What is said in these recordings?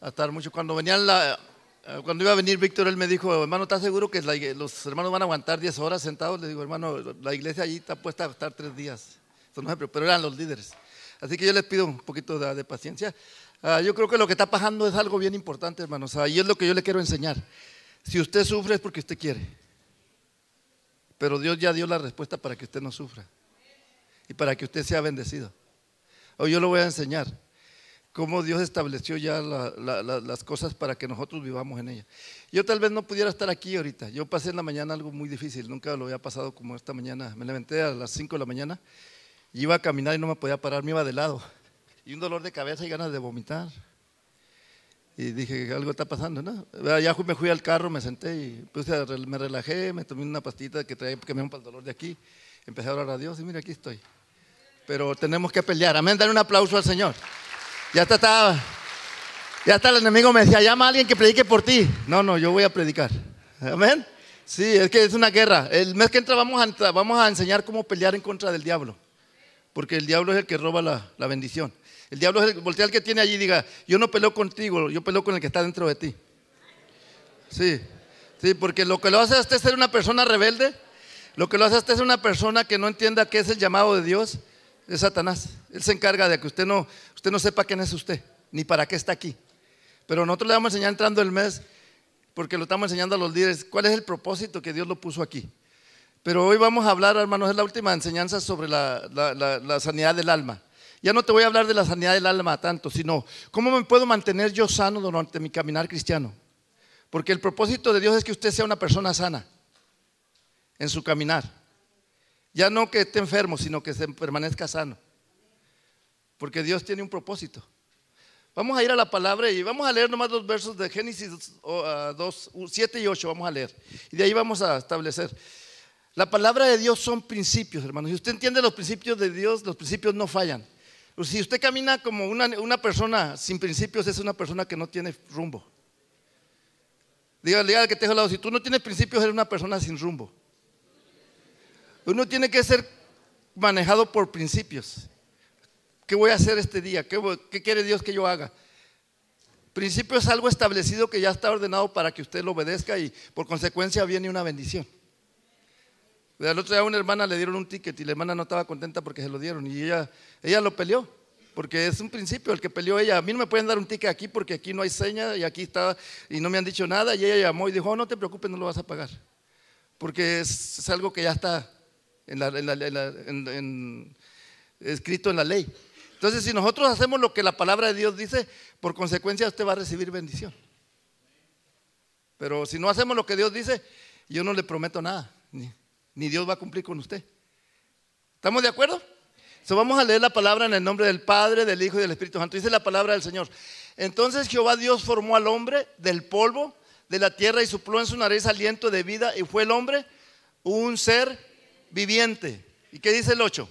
a estar mucho. Cuando venían la, eh, cuando iba a venir Víctor, él me dijo, hermano, ¿estás seguro que los hermanos van a aguantar 10 horas sentados? Le digo, hermano, la iglesia allí está puesta a estar tres días. pero eran los líderes. Así que yo les pido un poquito de, paciencia. Ah, yo creo que lo que está pasando es algo bien importante, hermanos. Ahí es lo que yo le quiero enseñar. Si usted sufre es porque usted quiere. Pero Dios ya dio la respuesta para que usted no sufra. Y para que usted sea bendecido. Hoy yo lo voy a enseñar cómo Dios estableció ya las cosas para que nosotros vivamos en ella. Yo tal vez no pudiera estar aquí ahorita. Yo pasé en la mañana algo muy difícil. Nunca lo había pasado como esta mañana. Me levanté a las 5 de la mañana y iba a caminar y no me podía parar. Me iba de lado. Y un dolor de cabeza y ganas de vomitar. Y dije, algo está pasando, ¿no? Ya me fui al carro, me senté y me relajé, me tomé una pastita que traía que me para el dolor de aquí. Empecé a orar a Dios y mira, aquí estoy. Pero tenemos que pelear. Amén, dar un aplauso al Señor. Ya está, ya está el enemigo me decía, llama a alguien que predique por ti. No, no, yo voy a predicar. Amén. Sí, es que es una guerra. El mes que entra vamos a, vamos a enseñar cómo pelear en contra del diablo. Porque el diablo es el que roba la bendición. El diablo es el, voltea al que tiene allí y diga, yo no peleo contigo, yo peleo con el que está dentro de ti. Sí, sí, porque lo que lo hace a usted ser una persona rebelde, lo que lo hace a usted ser una persona que no entienda qué es el llamado de Dios, es Satanás. Él se encarga de que usted no, usted no sepa quién es usted, ni para qué está aquí. Pero nosotros le vamos a enseñar entrando el mes, porque lo estamos enseñando a los líderes, cuál es el propósito que Dios lo puso aquí. Pero hoy vamos a hablar, hermanos, es la última enseñanza sobre la sanidad del alma. Ya no te voy a hablar de la sanidad del alma tanto, sino cómo me puedo mantener yo sano durante mi caminar cristiano. Porque el propósito de Dios es que usted sea una persona sana en su caminar. Ya no que esté enfermo, sino que se permanezca sano. Porque Dios tiene un propósito. Vamos a ir a la palabra y vamos a leer nomás dos versos de Génesis 2, 7 y 8, vamos a leer. Y de ahí vamos a establecer. La palabra de Dios son principios, hermanos. Si usted entiende los principios de Dios, los principios no fallan. Si usted camina como una, persona sin principios, es una persona que no tiene rumbo. Dígale al que te al lado, si tú no tienes principios, eres una persona sin rumbo. Uno tiene que ser manejado por principios. ¿Qué voy a hacer este día? ¿Qué, ¿Qué, quiere Dios que yo haga? Principio es algo establecido que ya está ordenado para que usted lo obedezca y por consecuencia viene una bendición. El otro día a una hermana le dieron un ticket y la hermana no estaba contenta porque se lo dieron y ella, ella lo peleó. Porque es un principio el que peleó ella. A mí no me pueden dar un ticket aquí porque aquí no hay seña y aquí está y no me han dicho nada. Y ella llamó y dijo, oh, no te preocupes, no lo vas a pagar. Porque es, algo que ya está escrito en la ley. Entonces, si nosotros hacemos lo que la palabra de Dios dice, por consecuencia usted va a recibir bendición. Pero si no hacemos lo que Dios dice, yo no le prometo nada ni Dios va a cumplir con usted. ¿Estamos de acuerdo? So, vamos a leer la palabra en el nombre del Padre, del Hijo y del Espíritu Santo. Dice la palabra del Señor. Entonces Jehová Dios formó al hombre del polvo de la tierra y supló en su nariz aliento de vida y fue el hombre un ser viviente. ¿Y qué dice el 8?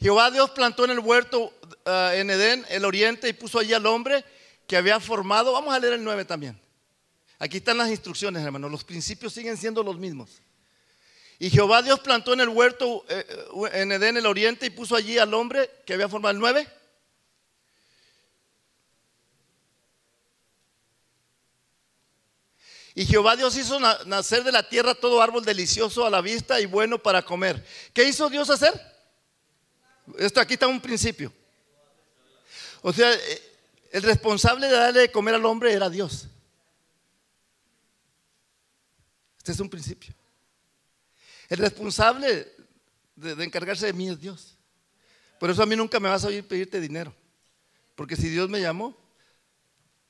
Jehová Dios plantó en el huerto ah, en Edén, el oriente, y puso allí al hombre que había formado. Vamos a leer el 9 también. Aquí están las instrucciones, hermano. Los principios siguen siendo los mismos. Y Jehová Dios plantó en el huerto eh, eh, en Edén, el oriente, y puso allí al hombre que había formado el nueve. Y Jehová Dios hizo nacer de la tierra todo árbol delicioso a la vista y bueno para comer. ¿Qué hizo Dios hacer? Esto aquí está un principio. O sea, eh, el responsable de darle de comer al hombre era Dios. Este es un principio. El responsable de, encargarse de mí es Dios. Por eso a mí nunca me vas a oír pedirte dinero. Porque si Dios me llamó,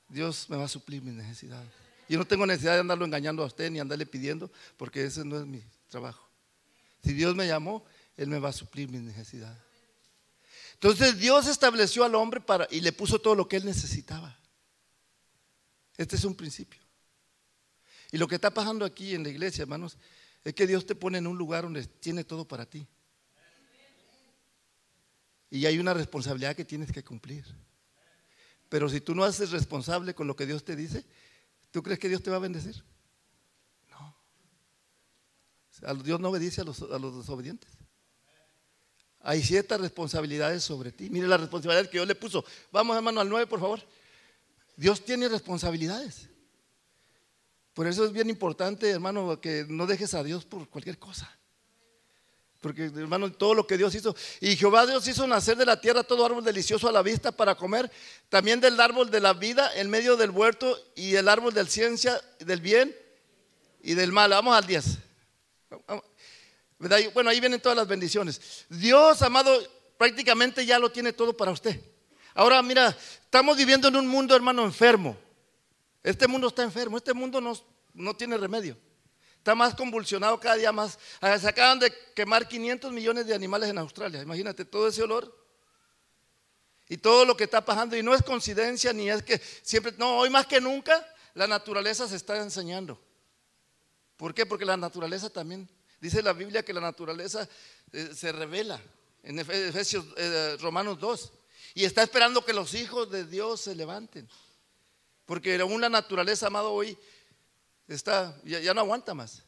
Dios me va a suplir mis necesidades. Yo no tengo necesidad de andarlo engañando a usted ni andarle pidiendo, porque ese no es mi trabajo. Si Dios me llamó, Él me va a suplir mis necesidades. Entonces Dios estableció al hombre para, y le puso todo lo que él necesitaba. Este es un principio. Y lo que está pasando aquí en la iglesia, hermanos, es que Dios te pone en un lugar donde tiene todo para ti. Y hay una responsabilidad que tienes que cumplir. Pero si tú no haces responsable con lo que Dios te dice, ¿tú crees que Dios te va a bendecir? No. Dios no obedece a los, a los desobedientes. Hay ciertas responsabilidades sobre ti. Mire la responsabilidad que Dios le puso. Vamos, hermano, al 9, por favor. Dios tiene responsabilidades. Por eso es bien importante, hermano, que no dejes a Dios por cualquier cosa. Porque, hermano, todo lo que Dios hizo. Y Jehová Dios hizo nacer de la tierra todo árbol delicioso a la vista para comer. También del árbol de la vida en medio del huerto y el árbol del ciencia, del bien y del mal. Vamos al 10. Bueno, ahí vienen todas las bendiciones. Dios, amado, prácticamente ya lo tiene todo para usted. Ahora, mira, estamos viviendo en un mundo, hermano, enfermo. Este mundo está enfermo, este mundo no, no tiene remedio. Está más convulsionado cada día más. Ah, se acaban de quemar 500 millones de animales en Australia. Imagínate todo ese olor y todo lo que está pasando. Y no es coincidencia ni es que siempre, no, hoy más que nunca la naturaleza se está enseñando. ¿Por qué? Porque la naturaleza también Dice la Biblia que la naturaleza eh, se revela en Efesios eh, Romanos 2 y está esperando que los hijos de Dios se levanten. Porque aún la naturaleza, amado, hoy está, ya, no aguanta más.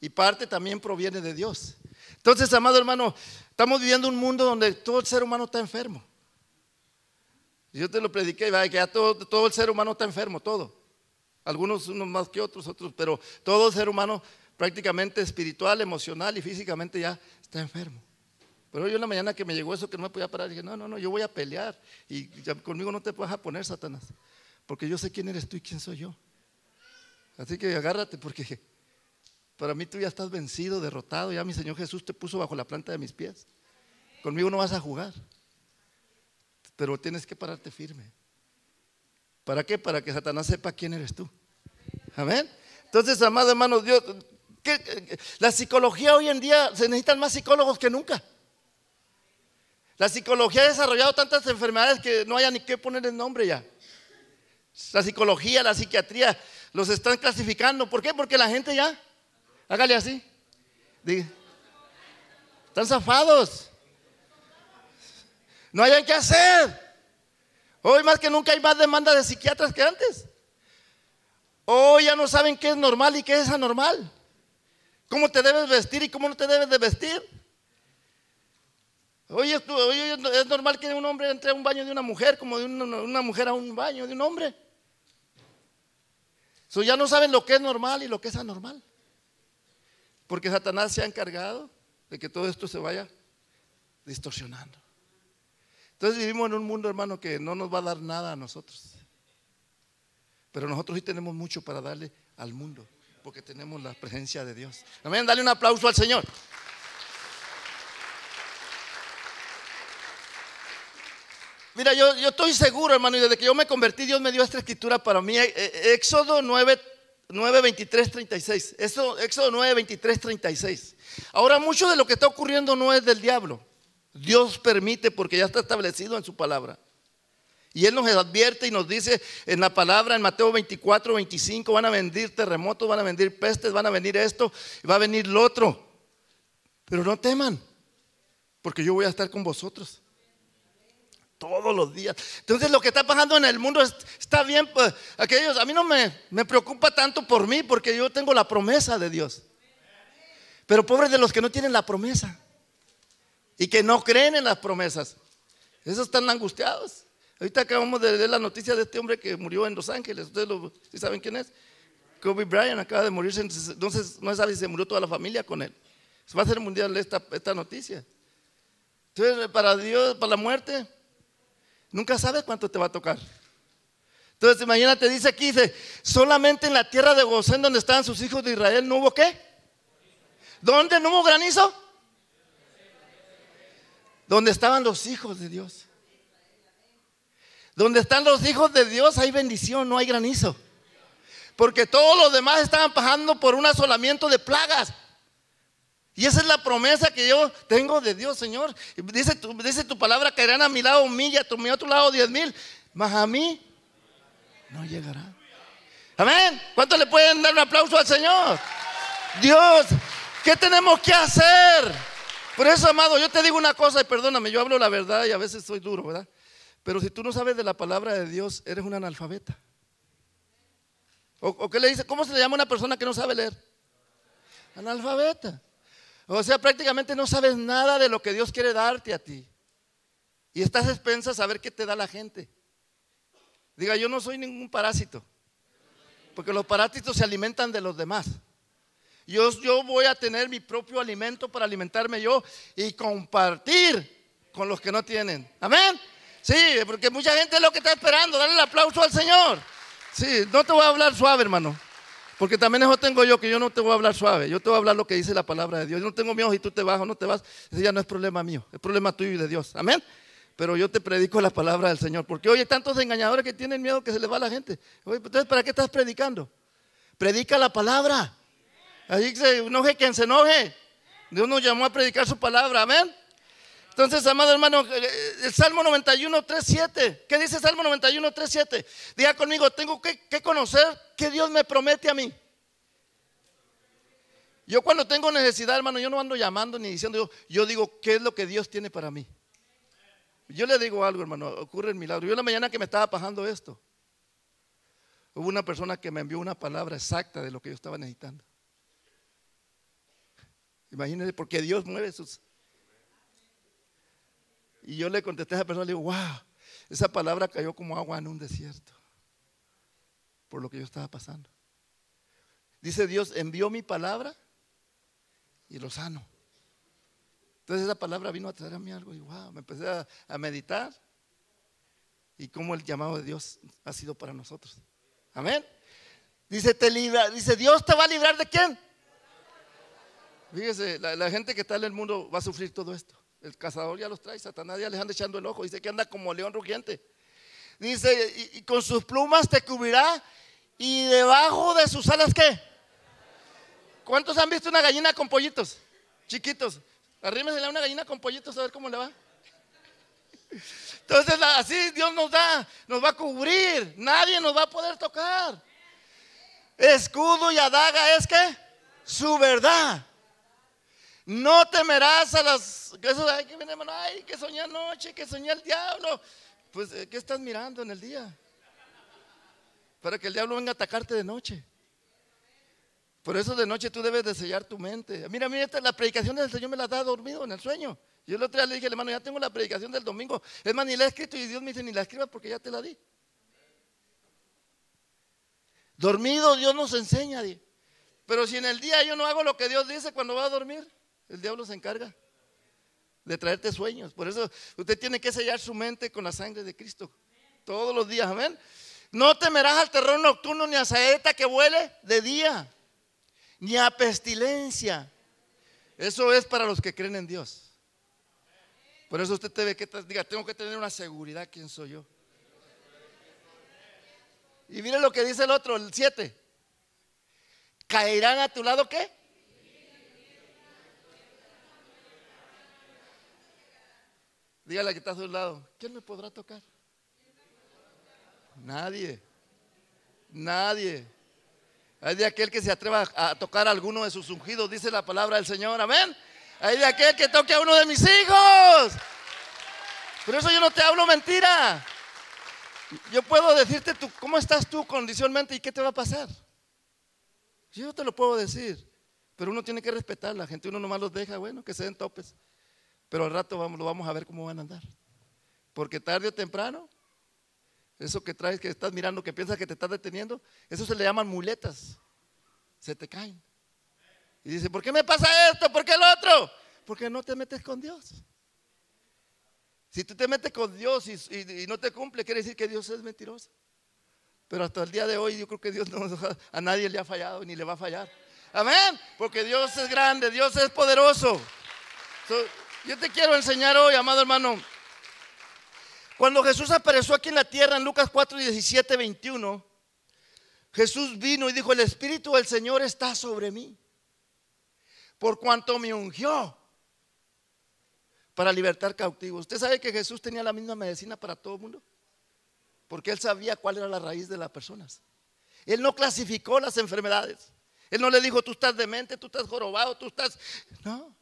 Y parte también proviene de Dios. Entonces, amado hermano, estamos viviendo un mundo donde todo el ser humano está enfermo. Yo te lo prediqué, que ya todo, todo el ser humano está enfermo, todo. Algunos unos más que otros, otros, pero todo el ser humano prácticamente espiritual, emocional y físicamente ya está enfermo. Pero yo en la mañana que me llegó eso que no me podía parar, dije, no, no, no, yo voy a pelear y conmigo no te vas a poner, Satanás, porque yo sé quién eres tú y quién soy yo. Así que agárrate porque para mí tú ya estás vencido, derrotado, ya mi Señor Jesús te puso bajo la planta de mis pies. Conmigo no vas a jugar, pero tienes que pararte firme. ¿Para qué? Para que Satanás sepa quién eres tú. Amén. Entonces, amado hermano, Dios, la psicología hoy en día se necesitan más psicólogos que nunca. La psicología ha desarrollado tantas enfermedades que no haya ni qué poner el nombre ya. La psicología, la psiquiatría, los están clasificando. ¿Por qué? Porque la gente ya, hágale así. están zafados. No hay qué hacer. Hoy más que nunca hay más demanda de psiquiatras que antes. Hoy ya no saben qué es normal y qué es anormal cómo te debes vestir y cómo no te debes de vestir. Oye, es normal que un hombre entre a un baño de una mujer como de una, mujer a un baño de un hombre. So, ya no saben lo que es normal y lo que es anormal. Porque Satanás se ha encargado de que todo esto se vaya distorsionando. Entonces vivimos en un mundo, hermano, que no nos va a dar nada a nosotros. Pero nosotros sí tenemos mucho para darle al mundo porque tenemos la presencia de Dios. Amén, dale un aplauso al Señor. Mira, yo, yo estoy seguro, hermano, y desde que yo me convertí, Dios me dio esta escritura para mí. Eh, eh, Éxodo 9, 9 23, 36. Éxodo 9, 23, 36. Ahora, mucho de lo que está ocurriendo no es del diablo. Dios permite porque ya está establecido en su palabra. Y Él nos advierte y nos dice en la palabra, en Mateo 24, 25, van a venir terremotos, van a venir pestes, van a venir esto, va a venir lo otro. Pero no teman, porque yo voy a estar con vosotros todos los días. Entonces lo que está pasando en el mundo está bien. Pues, aquellos, a mí no me, me preocupa tanto por mí, porque yo tengo la promesa de Dios. Pero pobres de los que no tienen la promesa y que no creen en las promesas. Esos están angustiados. Ahorita acabamos de ver la noticia de este hombre que murió en Los Ángeles. ¿Ustedes lo, saben quién es? Kobe Bryant acaba de morirse, entonces no sabe si se murió toda la familia con él. Se va a hacer mundial esta, esta noticia. Entonces, para Dios, para la muerte, nunca sabes cuánto te va a tocar. Entonces, imagínate, dice aquí, dice, solamente en la tierra de Gosén, donde estaban sus hijos de Israel, no hubo qué? ¿Dónde no hubo granizo? Donde estaban los hijos de Dios. Donde están los hijos de Dios hay bendición, no hay granizo. Porque todos los demás estaban pasando por un asolamiento de plagas. Y esa es la promesa que yo tengo de Dios, Señor. Dice tu, dice tu palabra, caerán a mi lado mil y a tu, lado diez mil. Mas a mí no llegará. Amén. ¿Cuánto le pueden dar un aplauso al Señor? Dios, ¿qué tenemos que hacer? Por eso, amado, yo te digo una cosa y perdóname, yo hablo la verdad y a veces soy duro, ¿verdad? Pero si tú no sabes de la palabra de Dios, eres un analfabeta. ¿O, qué le dice? ¿Cómo se le llama a una persona que no sabe leer? Analfabeta. O sea, prácticamente no sabes nada de lo que Dios quiere darte a ti. Y estás expensas a saber qué te da la gente. Diga, yo no soy ningún parásito. Porque los parásitos se alimentan de los demás. Yo, yo voy a tener mi propio alimento para alimentarme yo y compartir con los que no tienen. Amén. Sí, porque mucha gente es lo que está esperando. Dale el aplauso al Señor. Sí, no te voy a hablar suave, hermano. Porque también eso tengo yo, que yo no te voy a hablar suave. Yo te voy a hablar lo que dice la palabra de Dios. Yo no tengo miedo si tú te vas o no te vas. Ese ya no es problema mío. Es problema tuyo y de Dios. Amén. Pero yo te predico la palabra del Señor. Porque hoy hay tantos engañadores que tienen miedo que se les va a la gente. entonces, ¿para qué estás predicando? Predica la palabra. Ahí se enoje quien se enoje. Dios nos llamó a predicar su palabra. Amén. Entonces, amado hermano, el Salmo 91, 3, 7. ¿Qué dice Salmo 91, 3, 7? Diga conmigo, tengo que, conocer que Dios me promete a mí. Yo cuando tengo necesidad, hermano, yo no ando llamando ni diciendo, yo, yo digo, ¿qué es lo que Dios tiene para mí? Yo le digo algo, hermano, ocurre el milagro. Yo la mañana que me estaba pasando esto, hubo una persona que me envió una palabra exacta de lo que yo estaba necesitando. Imagínense, porque Dios mueve sus, y yo le contesté a esa persona, le digo, wow, esa palabra cayó como agua en un desierto, por lo que yo estaba pasando. Dice Dios, envió mi palabra y lo sano. Entonces esa palabra vino a traer a mí algo y wow, me empecé a, meditar y cómo el llamado de Dios ha sido para nosotros. Amén. Dice, te libra, dice, Dios te va a librar de quién. Fíjese, la gente que está en el mundo va a sufrir todo esto. El cazador ya los trae, Satanás ya les anda echando el ojo. Dice que anda como león rugiente. Dice, y, con sus plumas te cubrirá. Y debajo de sus alas, ¿qué? ¿Cuántos han visto una gallina con pollitos? Chiquitos. Arrímesele a una gallina con pollitos a ver cómo le va. Entonces, así Dios nos da, nos va a cubrir. Nadie nos va a poder tocar. Escudo y adaga es que su verdad. No temerás a las. Que eso, ay, que, ay, que soñé anoche, que soñé el diablo. Pues, eh, ¿qué estás mirando en el día? Para que el diablo venga a atacarte de noche. Por eso de noche tú debes de sellar tu mente. Mira, mira, la predicación del Señor me la da dormido en el sueño. Yo el otro día le dije, hermano, ya tengo la predicación del domingo. Es más, ni la he escrito y Dios me dice, ni la escribas porque ya te la di. Dormido Dios nos enseña. Pero si en el día yo no hago lo que Dios dice cuando va a dormir, el diablo se encarga de traerte sueños. Por eso usted tiene que sellar su mente con la sangre de Cristo. Todos los días, amén. No temerás al terror nocturno ni a saeta que vuele de día, ni a pestilencia. Eso es para los que creen en Dios. Por eso usted debe que diga, tengo que tener una seguridad quién soy yo. Y mire lo que dice el otro, el 7. ¿Caerán a tu lado qué? Dígale que está a su lado, ¿quién me podrá tocar? Nadie. Nadie. Hay de aquel que se atreva a tocar a alguno de sus ungidos, dice la palabra del Señor. Amén. Hay de aquel que toque a uno de mis hijos. Por eso yo no te hablo mentira. Yo puedo decirte tú, cómo estás tú condicionalmente y qué te va a pasar. Yo te lo puedo decir. Pero uno tiene que respetar la gente. Uno nomás los deja, bueno, que se den topes. Pero al rato vamos, lo vamos a ver cómo van a andar. Porque tarde o temprano, eso que traes, que estás mirando, que piensas que te estás deteniendo, eso se le llaman muletas. Se te caen. Y dice, ¿por qué me pasa esto? ¿Por qué el otro? Porque no te metes con Dios. Si tú te metes con Dios y, no te cumple, quiere decir que Dios es mentiroso. Pero hasta el día de hoy yo creo que Dios no, a nadie le ha fallado ni le va a fallar. Amén. Porque Dios es grande, Dios es poderoso. Yo te quiero enseñar hoy, amado hermano. Cuando Jesús apareció aquí en la tierra en Lucas 4, 17, 21, Jesús vino y dijo, el Espíritu del Señor está sobre mí, por cuanto me ungió para libertar cautivos. ¿Usted sabe que Jesús tenía la misma medicina para todo el mundo? Porque él sabía cuál era la raíz de las personas. Él no clasificó las enfermedades. Él no le dijo, tú estás demente, tú estás jorobado, tú estás... No.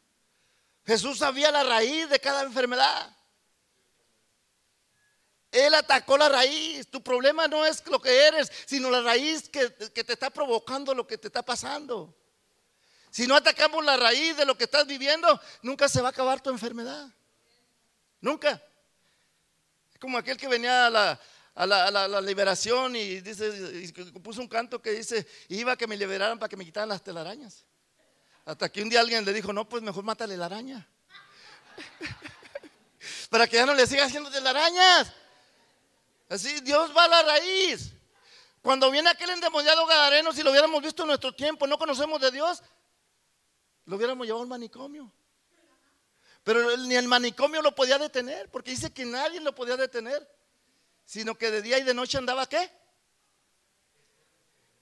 Jesús sabía la raíz de cada enfermedad. Él atacó la raíz. Tu problema no es lo que eres, sino la raíz que, te está provocando lo que te está pasando. Si no atacamos la raíz de lo que estás viviendo, nunca se va a acabar tu enfermedad. Nunca. Es como aquel que venía a la, a la, liberación y dice, puso un canto que dice, iba a que me liberaran para que me quitaran las telarañas. Hasta que un día alguien le dijo, no, pues mejor mátale la araña. para que ya no le siga haciendo telarañas. Así, Dios va a la raíz. Cuando viene aquel endemoniado Gadareno, si lo hubiéramos visto en nuestro tiempo, no conocemos de Dios, lo hubiéramos llevado al manicomio. Pero ni el manicomio lo podía detener, porque dice que nadie lo podía detener, sino que de día y de noche andaba qué.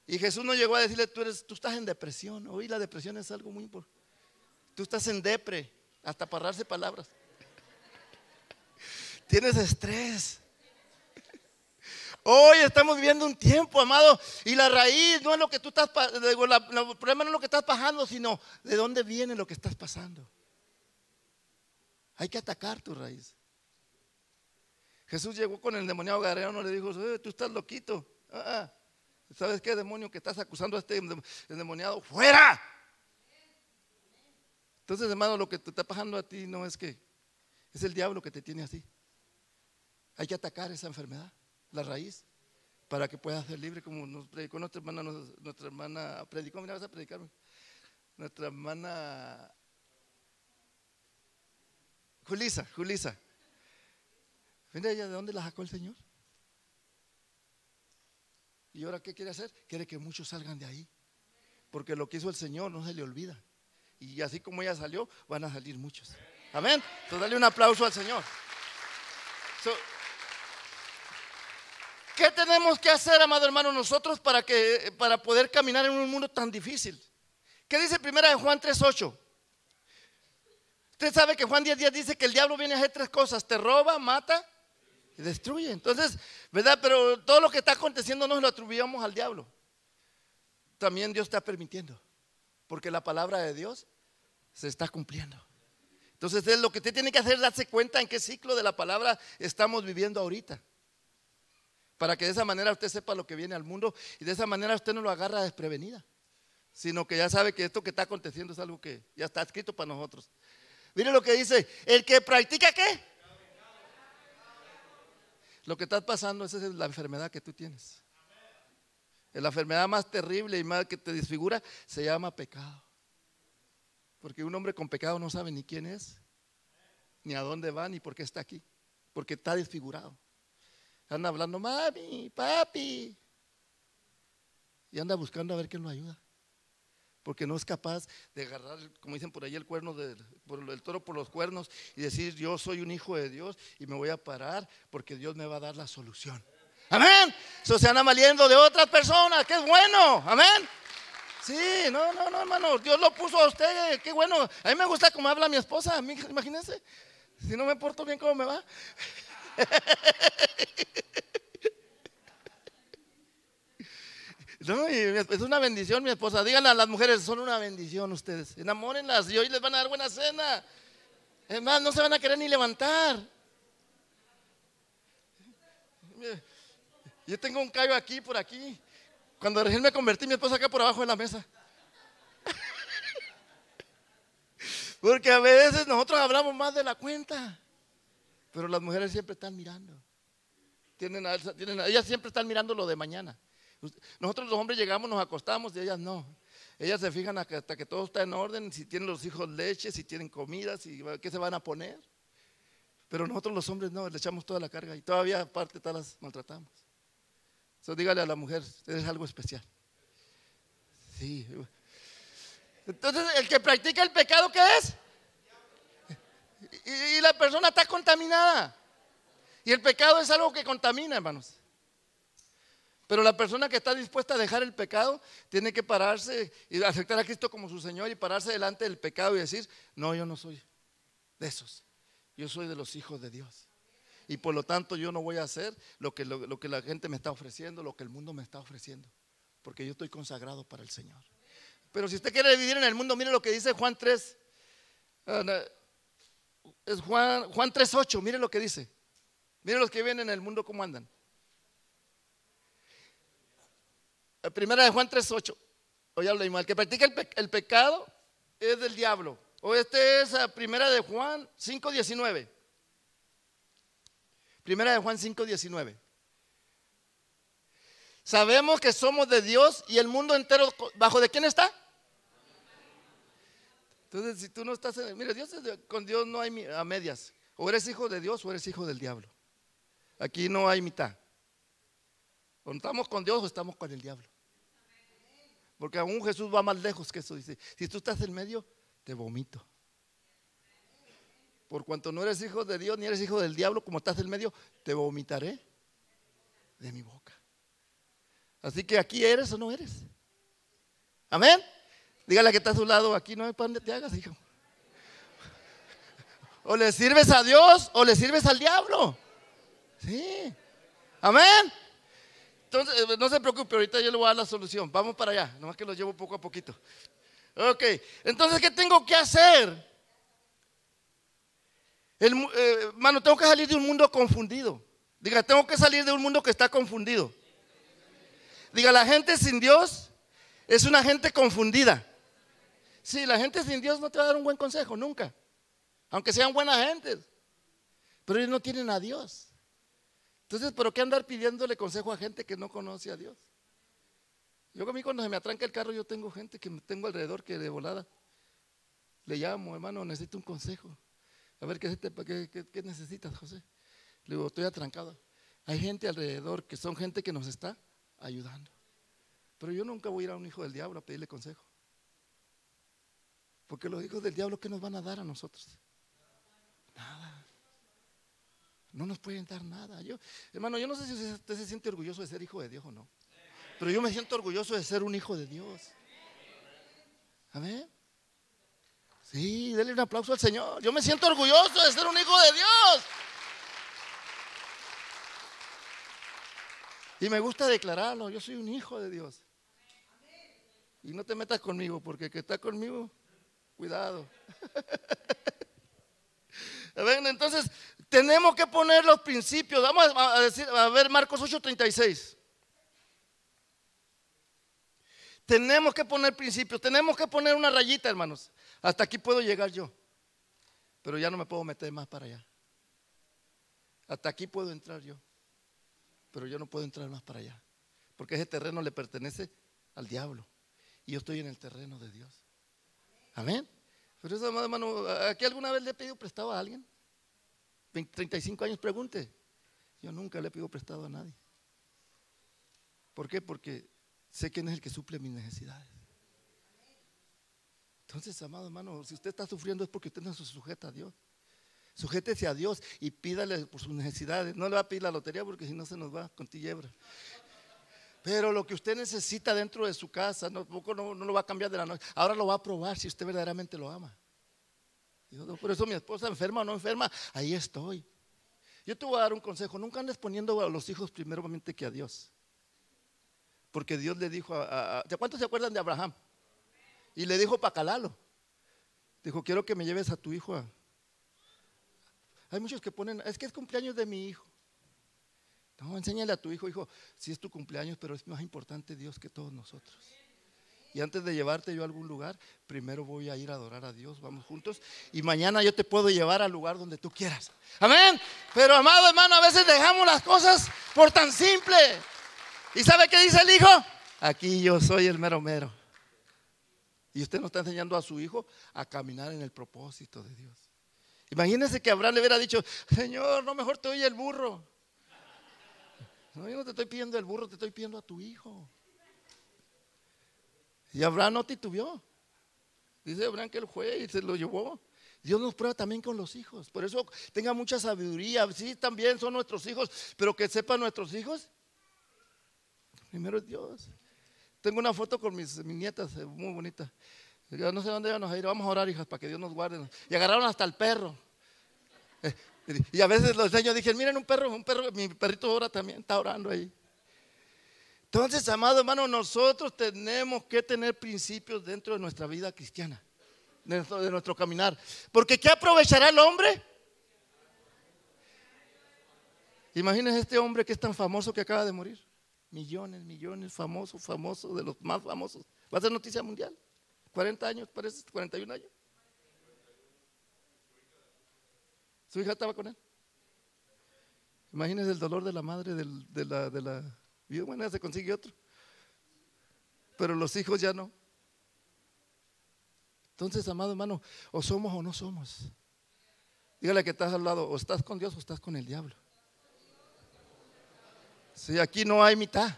Y Jesús no llegó a decirle, tú, eres, tú estás en depresión. Hoy la depresión es algo muy importante. Tú estás en depre, hasta pararse palabras. Tienes estrés. Hoy estamos viviendo un tiempo, amado, y la raíz no es lo que tú estás, el problema no es lo que estás pasando, sino de dónde viene lo que estás pasando. Hay que atacar tu raíz. Jesús llegó con el demoniado Gadareno, le dijo, eh, tú estás loquito. Ah, ah. ¿Sabes qué demonio que estás acusando a este endemoniado? ¡Fuera! Entonces, hermano, lo que te está pasando a ti no es que es el diablo que te tiene así. Hay que atacar esa enfermedad, la raíz, para que puedas ser libre, como nos predicó nuestra hermana, nuestra hermana predicó, mira, vas a predicarme. Nuestra hermana Julisa, Julisa. Mira ella, ¿de dónde la sacó el Señor? ¿Y ahora qué quiere hacer? Quiere que muchos salgan de ahí. Porque lo que hizo el Señor no se le olvida. Y así como ella salió, van a salir muchos. Amén. Entonces dale un aplauso al Señor. ¿Qué tenemos que hacer, amado hermano, nosotros para, que, para poder caminar en un mundo tan difícil? ¿Qué dice primera de Juan 3.8? Usted sabe que Juan 10.10 dice que el diablo viene a hacer tres cosas, te roba, mata y destruye. Entonces, ¿verdad? Pero todo lo que está aconteciendo no lo atribuimos al diablo. También Dios está permitiendo, porque la palabra de Dios se está cumpliendo. Entonces, es lo que usted tiene que hacer es darse cuenta en qué ciclo de la palabra estamos viviendo ahorita para que de esa manera usted sepa lo que viene al mundo y de esa manera usted no lo agarra desprevenida, sino que ya sabe que esto que está aconteciendo es algo que ya está escrito para nosotros. Mire lo que dice, el que practica qué? Lo que está pasando, esa es la enfermedad que tú tienes. La enfermedad más terrible y más que te disfigura se llama pecado. Porque un hombre con pecado no sabe ni quién es, ni a dónde va, ni por qué está aquí. Porque está desfigurado. Anda hablando, mami, papi. Y anda buscando a ver quién lo ayuda. Porque no es capaz de agarrar, como dicen por ahí, el cuerno del el toro por los cuernos y decir, yo soy un hijo de Dios y me voy a parar porque Dios me va a dar la solución. Amén. Eso se anda valiendo de otras personas, que es bueno. Amén. Sí, no, no, no, hermano. Dios lo puso a usted. Qué bueno. A mí me gusta cómo habla mi esposa. Imagínense. Si no me porto bien, ¿cómo me va? es una bendición, mi esposa. Díganle a las mujeres, son una bendición ustedes. Enamórenlas y hoy les van a dar buena cena. Es más, no se van a querer ni levantar. Yo tengo un callo aquí, por aquí. Cuando recién me convertí, mi esposa acá por abajo de la mesa. Porque a veces nosotros hablamos más de la cuenta. Pero las mujeres siempre están mirando. Tienen, tienen, ellas siempre están mirando lo de mañana. Nosotros los hombres llegamos, nos acostamos y ellas no. Ellas se fijan hasta que todo está en orden, si tienen los hijos leche, si tienen comida, si, qué se van a poner. Pero nosotros los hombres no, le echamos toda la carga y todavía aparte todas las maltratamos. Entonces dígale a la mujer, es algo especial. Sí. Entonces, el que practica el pecado, ¿qué es? y, la persona está contaminada. Y el pecado es algo que contamina, hermanos. Pero la persona que está dispuesta a dejar el pecado tiene que pararse y aceptar a Cristo como su Señor y pararse delante del pecado y decir, no, yo no soy de esos. Yo soy de los hijos de Dios. Y por lo tanto yo no voy a hacer lo que, lo que la gente me está ofreciendo, lo que el mundo me está ofreciendo. Porque yo estoy consagrado para el Señor. Pero si usted quiere vivir en el mundo, mire lo que dice Juan 3 es Juan, Juan 3.8, mire lo que dice. Mire los que vienen en el mundo cómo andan. La primera de Juan 3.8. Oye, habla mal. Que practica el, pecado es del diablo. O este es a primera de Juan 5.19. Primera de Juan 5.19. Sabemos que somos de Dios y el mundo entero, ¿bajo de quién está? Entonces, si tú no estás en... Mira, con Dios no hay a medias. O eres hijo de Dios o eres hijo del diablo. Aquí no hay mitad. O estamos con Dios o estamos con el diablo. Porque aún Jesús va más lejos que eso. Dice, si tú estás en medio, te vomito. Por cuanto no eres hijo de Dios ni eres hijo del diablo, como estás en medio, te vomitaré de mi boca. Así que aquí eres o no eres. Amén. Dígale que está a su lado, aquí no hay para donde te hagas, hijo. O le sirves a Dios o le sirves al diablo. Sí. Amén. Entonces, eh, no se preocupe, ahorita yo le voy a dar la solución. Vamos para allá, nomás que lo llevo poco a poquito. Ok, entonces, ¿qué tengo que hacer? El, eh, mano, tengo que salir de un mundo confundido. Diga, tengo que salir de un mundo que está confundido. Diga, la gente sin Dios es una gente confundida. Sí, la gente sin Dios no te va a dar un buen consejo, nunca. Aunque sean buenas gentes. Pero ellos no tienen a Dios. Entonces, ¿pero qué andar pidiéndole consejo a gente que no conoce a Dios? Yo a mí cuando se me atranca el carro, yo tengo gente que tengo alrededor que de volada le llamo, hermano, necesito un consejo. A ver, ¿qué, qué, qué necesitas, José? Le digo, estoy atrancado. Hay gente alrededor que son gente que nos está ayudando. Pero yo nunca voy a ir a un hijo del diablo a pedirle consejo. Porque los hijos del diablo, ¿qué nos van a dar a nosotros? Nada. No nos pueden dar nada. Yo, hermano, yo no sé si usted se siente orgulloso de ser hijo de Dios o no. Pero yo me siento orgulloso de ser un hijo de Dios. Amén. Sí, denle un aplauso al Señor. Yo me siento orgulloso de ser un hijo de Dios. Y me gusta declararlo, yo soy un hijo de Dios. Y no te metas conmigo, porque el que está conmigo, cuidado. Entonces, tenemos que poner los principios. Vamos a, decir, a ver Marcos 8:36. Tenemos que poner principios, tenemos que poner una rayita, hermanos. Hasta aquí puedo llegar yo, pero ya no me puedo meter más para allá. Hasta aquí puedo entrar yo, pero yo no puedo entrar más para allá, porque ese terreno le pertenece al diablo y yo estoy en el terreno de Dios. Amén. Pero eso, hermano, ¿aquí alguna vez le he pedido prestado a alguien? 35 años, pregunte. Yo nunca le pido prestado a nadie. ¿Por qué? Porque sé quién es el que suple mis necesidades. Entonces, amado hermano, si usted está sufriendo es porque usted no se sujeta a Dios. Sujétese a Dios y pídale por sus necesidades. No le va a pedir la lotería porque si no se nos va con tillebra. Pero lo que usted necesita dentro de su casa, no, no, no lo va a cambiar de la noche. Ahora lo va a probar si usted verdaderamente lo ama por eso mi esposa enferma o no enferma, ahí estoy. Yo te voy a dar un consejo, nunca andes poniendo a los hijos primeramente que a Dios. Porque Dios le dijo a, ¿cuántos se acuerdan de Abraham? Y le dijo para calarlo. Dijo, quiero que me lleves a tu hijo. Hay muchos que ponen, es que es cumpleaños de mi hijo. No, enséñale a tu hijo, hijo, si es tu cumpleaños, pero es más importante Dios que todos nosotros. Y antes de llevarte yo a algún lugar, primero voy a ir a adorar a Dios, vamos juntos. Y mañana yo te puedo llevar al lugar donde tú quieras. Amén. Pero amado hermano, a veces dejamos las cosas por tan simple. ¿Y sabe qué dice el hijo? Aquí yo soy el mero mero. Y usted no está enseñando a su hijo a caminar en el propósito de Dios. Imagínese que Abraham le hubiera dicho, Señor, no mejor te oye el burro. No, yo no te estoy pidiendo el burro, te estoy pidiendo a tu hijo. Y Abraham no titubeó. Dice Abraham que él fue y se lo llevó. Dios nos prueba también con los hijos. Por eso tenga mucha sabiduría. Sí, también son nuestros hijos, pero que sepan nuestros hijos. Primero es Dios. Tengo una foto con mis, nietas, eh, muy bonita. No sé dónde vamos a ir. Vamos a orar, hijas, para que Dios nos guarde. Y agarraron hasta el perro. Eh, y a veces los niños dije, miren un perro, un perro, mi perrito ahora también está orando ahí. Entonces, amado hermano, nosotros tenemos que tener principios dentro de nuestra vida cristiana, de nuestro, caminar. Porque ¿qué aprovechará el hombre? Imagínense este hombre que es tan famoso que acaba de morir. Millones, millones, famoso, famoso, de los más famosos. Va a ser noticia mundial. 40 años, parece, 41 años. Su hija estaba con él. Imagínense el dolor de la madre de de la Bueno, se consigue otro. Pero los hijos ya no. Entonces, amado hermano, o somos o no somos. Dígale que estás al lado, o estás con Dios o estás con el diablo. Si aquí no hay mitad.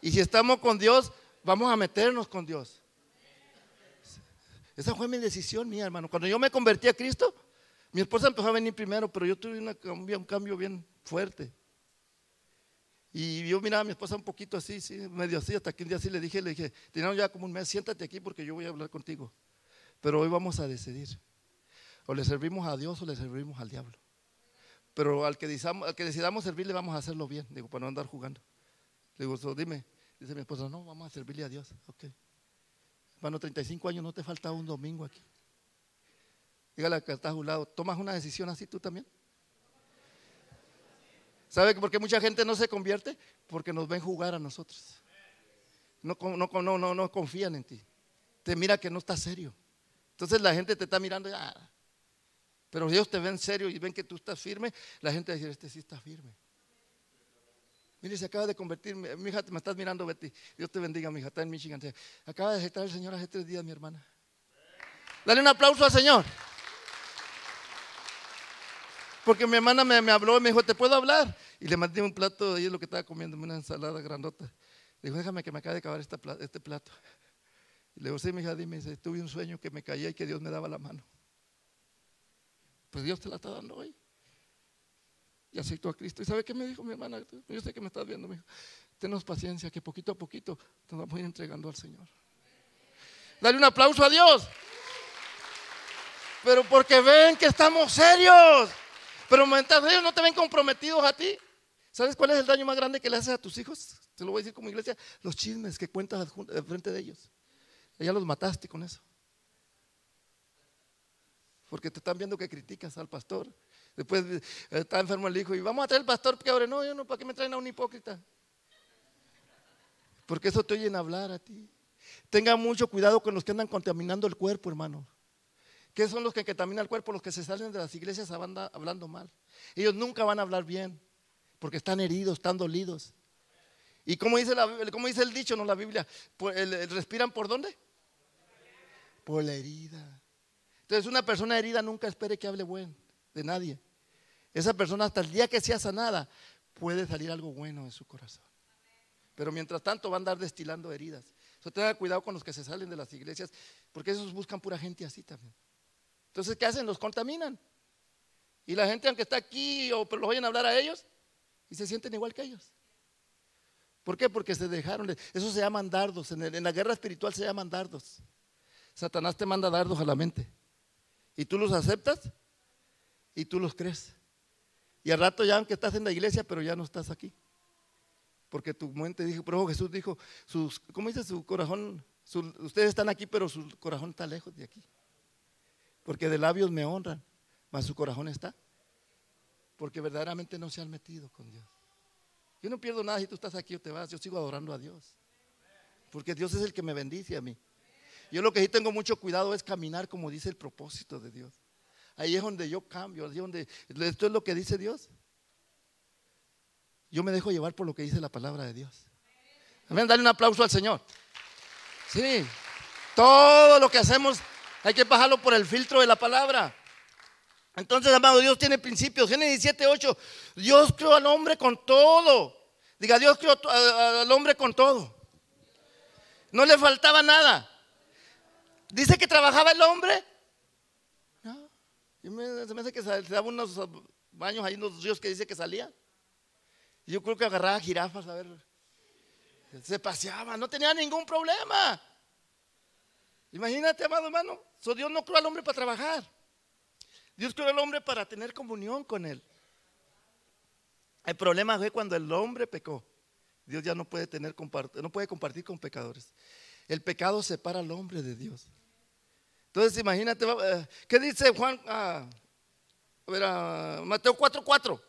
Y si estamos con Dios, vamos a meternos con Dios. Esa fue mi decisión mía, hermano. Cuando yo me convertí a Cristo, mi esposa empezó a venir primero, pero yo tuve un cambio bien fuerte. Y yo miraba a mi esposa un poquito así, sí, medio así, hasta que un día sí le dije, le dije, teníamos ya como un mes, siéntate aquí porque yo voy a hablar contigo. Pero hoy vamos a decidir. O le servimos a Dios o le servimos al diablo. Pero al que, decidamos, al que decidamos servirle vamos a hacerlo bien, digo, para no andar jugando. Le digo, dime, dice mi esposa, no, vamos a servirle a Dios. Ok. Hermano, 35 años, no te falta un domingo aquí. Dígale que estás a un lado, ¿tomas una decisión así tú también? ¿Sabe por qué mucha gente no se convierte? Porque nos ven jugar a nosotros. No, no, no, no, confían en ti. Te mira que no estás serio. Entonces la gente te está mirando, ya. pero ellos te ven serio y ven que tú estás firme, la gente dice, este sí está firme. Mire, se acaba de convertir, mi hija, me estás mirando, Betty. Dios te bendiga, mi hija, está en Michigan. Acaba de aceptar el Señor hace tres días, mi hermana. Dale un aplauso al Señor. Porque mi hermana me, habló y me dijo, ¿te puedo hablar? Y le mandé un plato, ahí es lo que estaba comiendo, una ensalada grandota. Le dijo, déjame que me acabe de acabar este plato. Y le digo, sí, mi hija, dime, dice, tuve un sueño que me caía y que Dios me daba la mano. Pues Dios te la está dando hoy. Y aceptó a Cristo. ¿Y sabe qué me dijo mi hermana? Yo sé que me estás viendo, me dijo, tenos paciencia, que poquito a poquito te vamos a ir entregando al Señor. Dale un aplauso a Dios. Pero porque ven que estamos serios. Pero mientras ellos no te ven comprometidos a ti, ¿sabes cuál es el daño más grande que le haces a tus hijos? Te lo voy a decir como iglesia, los chismes que cuentas frente de ellos. Ya los mataste con eso. Porque te están viendo que criticas al pastor. Después eh, está enfermo el hijo y vamos a traer al pastor que ahora no, yo no, ¿para qué me traen a un hipócrita? Porque eso te oyen hablar a ti. Tenga mucho cuidado con los que andan contaminando el cuerpo, hermano. ¿Qué son los que contaminan el cuerpo? Los que se salen de las iglesias hablando mal. Ellos nunca van a hablar bien, porque están heridos, están dolidos. ¿Y cómo dice, el dicho, no la Biblia? ¿Respiran por dónde? Por la herida. Entonces una persona herida nunca espere que hable bueno de nadie. Esa persona hasta el día que sea sanada puede salir algo bueno de su corazón. Pero mientras tanto va a andar destilando heridas. Entonces tenga cuidado con los que se salen de las iglesias, porque esos buscan pura gente así también. Entonces, ¿qué hacen? Los contaminan. Y la gente, aunque está aquí, o los oyen hablar a ellos, y se sienten igual que ellos. ¿Por qué? Porque se dejaron. Eso se llaman dardos. En, la guerra espiritual se llaman dardos. Satanás te manda dardos a la mente. Y tú los aceptas y tú los crees. Y al rato ya, aunque estás en la iglesia, pero ya no estás aquí. Porque tu mente dijo, pero Jesús dijo, sus, ¿cómo dice su corazón? ustedes están aquí, pero su corazón está lejos de aquí. Porque de labios me honran, mas su corazón está. Porque verdaderamente no se han metido con Dios. Yo no pierdo nada si tú estás aquí o te vas, yo sigo adorando a Dios. Porque Dios es el que me bendice a mí. Yo lo que sí tengo mucho cuidado es caminar como dice el propósito de Dios. Ahí es donde yo cambio, ahí es donde esto es lo que dice Dios. Yo me dejo llevar por lo que dice la palabra de Dios. Amén, dale un aplauso al Señor. Sí, todo lo que hacemos hay que bajarlo por el filtro de la palabra. Entonces, amado, Dios tiene principios. Génesis 17, 8. Dios creó al hombre con todo. Diga, Dios creó al hombre con todo. No le faltaba nada. Dice que trabajaba el hombre. No. se me hace que se daba unos baños ahí en los ríos que dice que salía. Yo creo que agarraba jirafas, a ver. Se paseaba, no tenía ningún problema. Imagínate, amado hermano. Dios no creó al hombre para trabajar. Dios creó al hombre para tener comunión con él. El problema fue cuando el hombre pecó. Dios ya no puede tener no puede compartir con pecadores. El pecado separa al hombre de Dios. Entonces, imagínate, eh, ¿qué dice Juan? a ver, Mateo 4:4.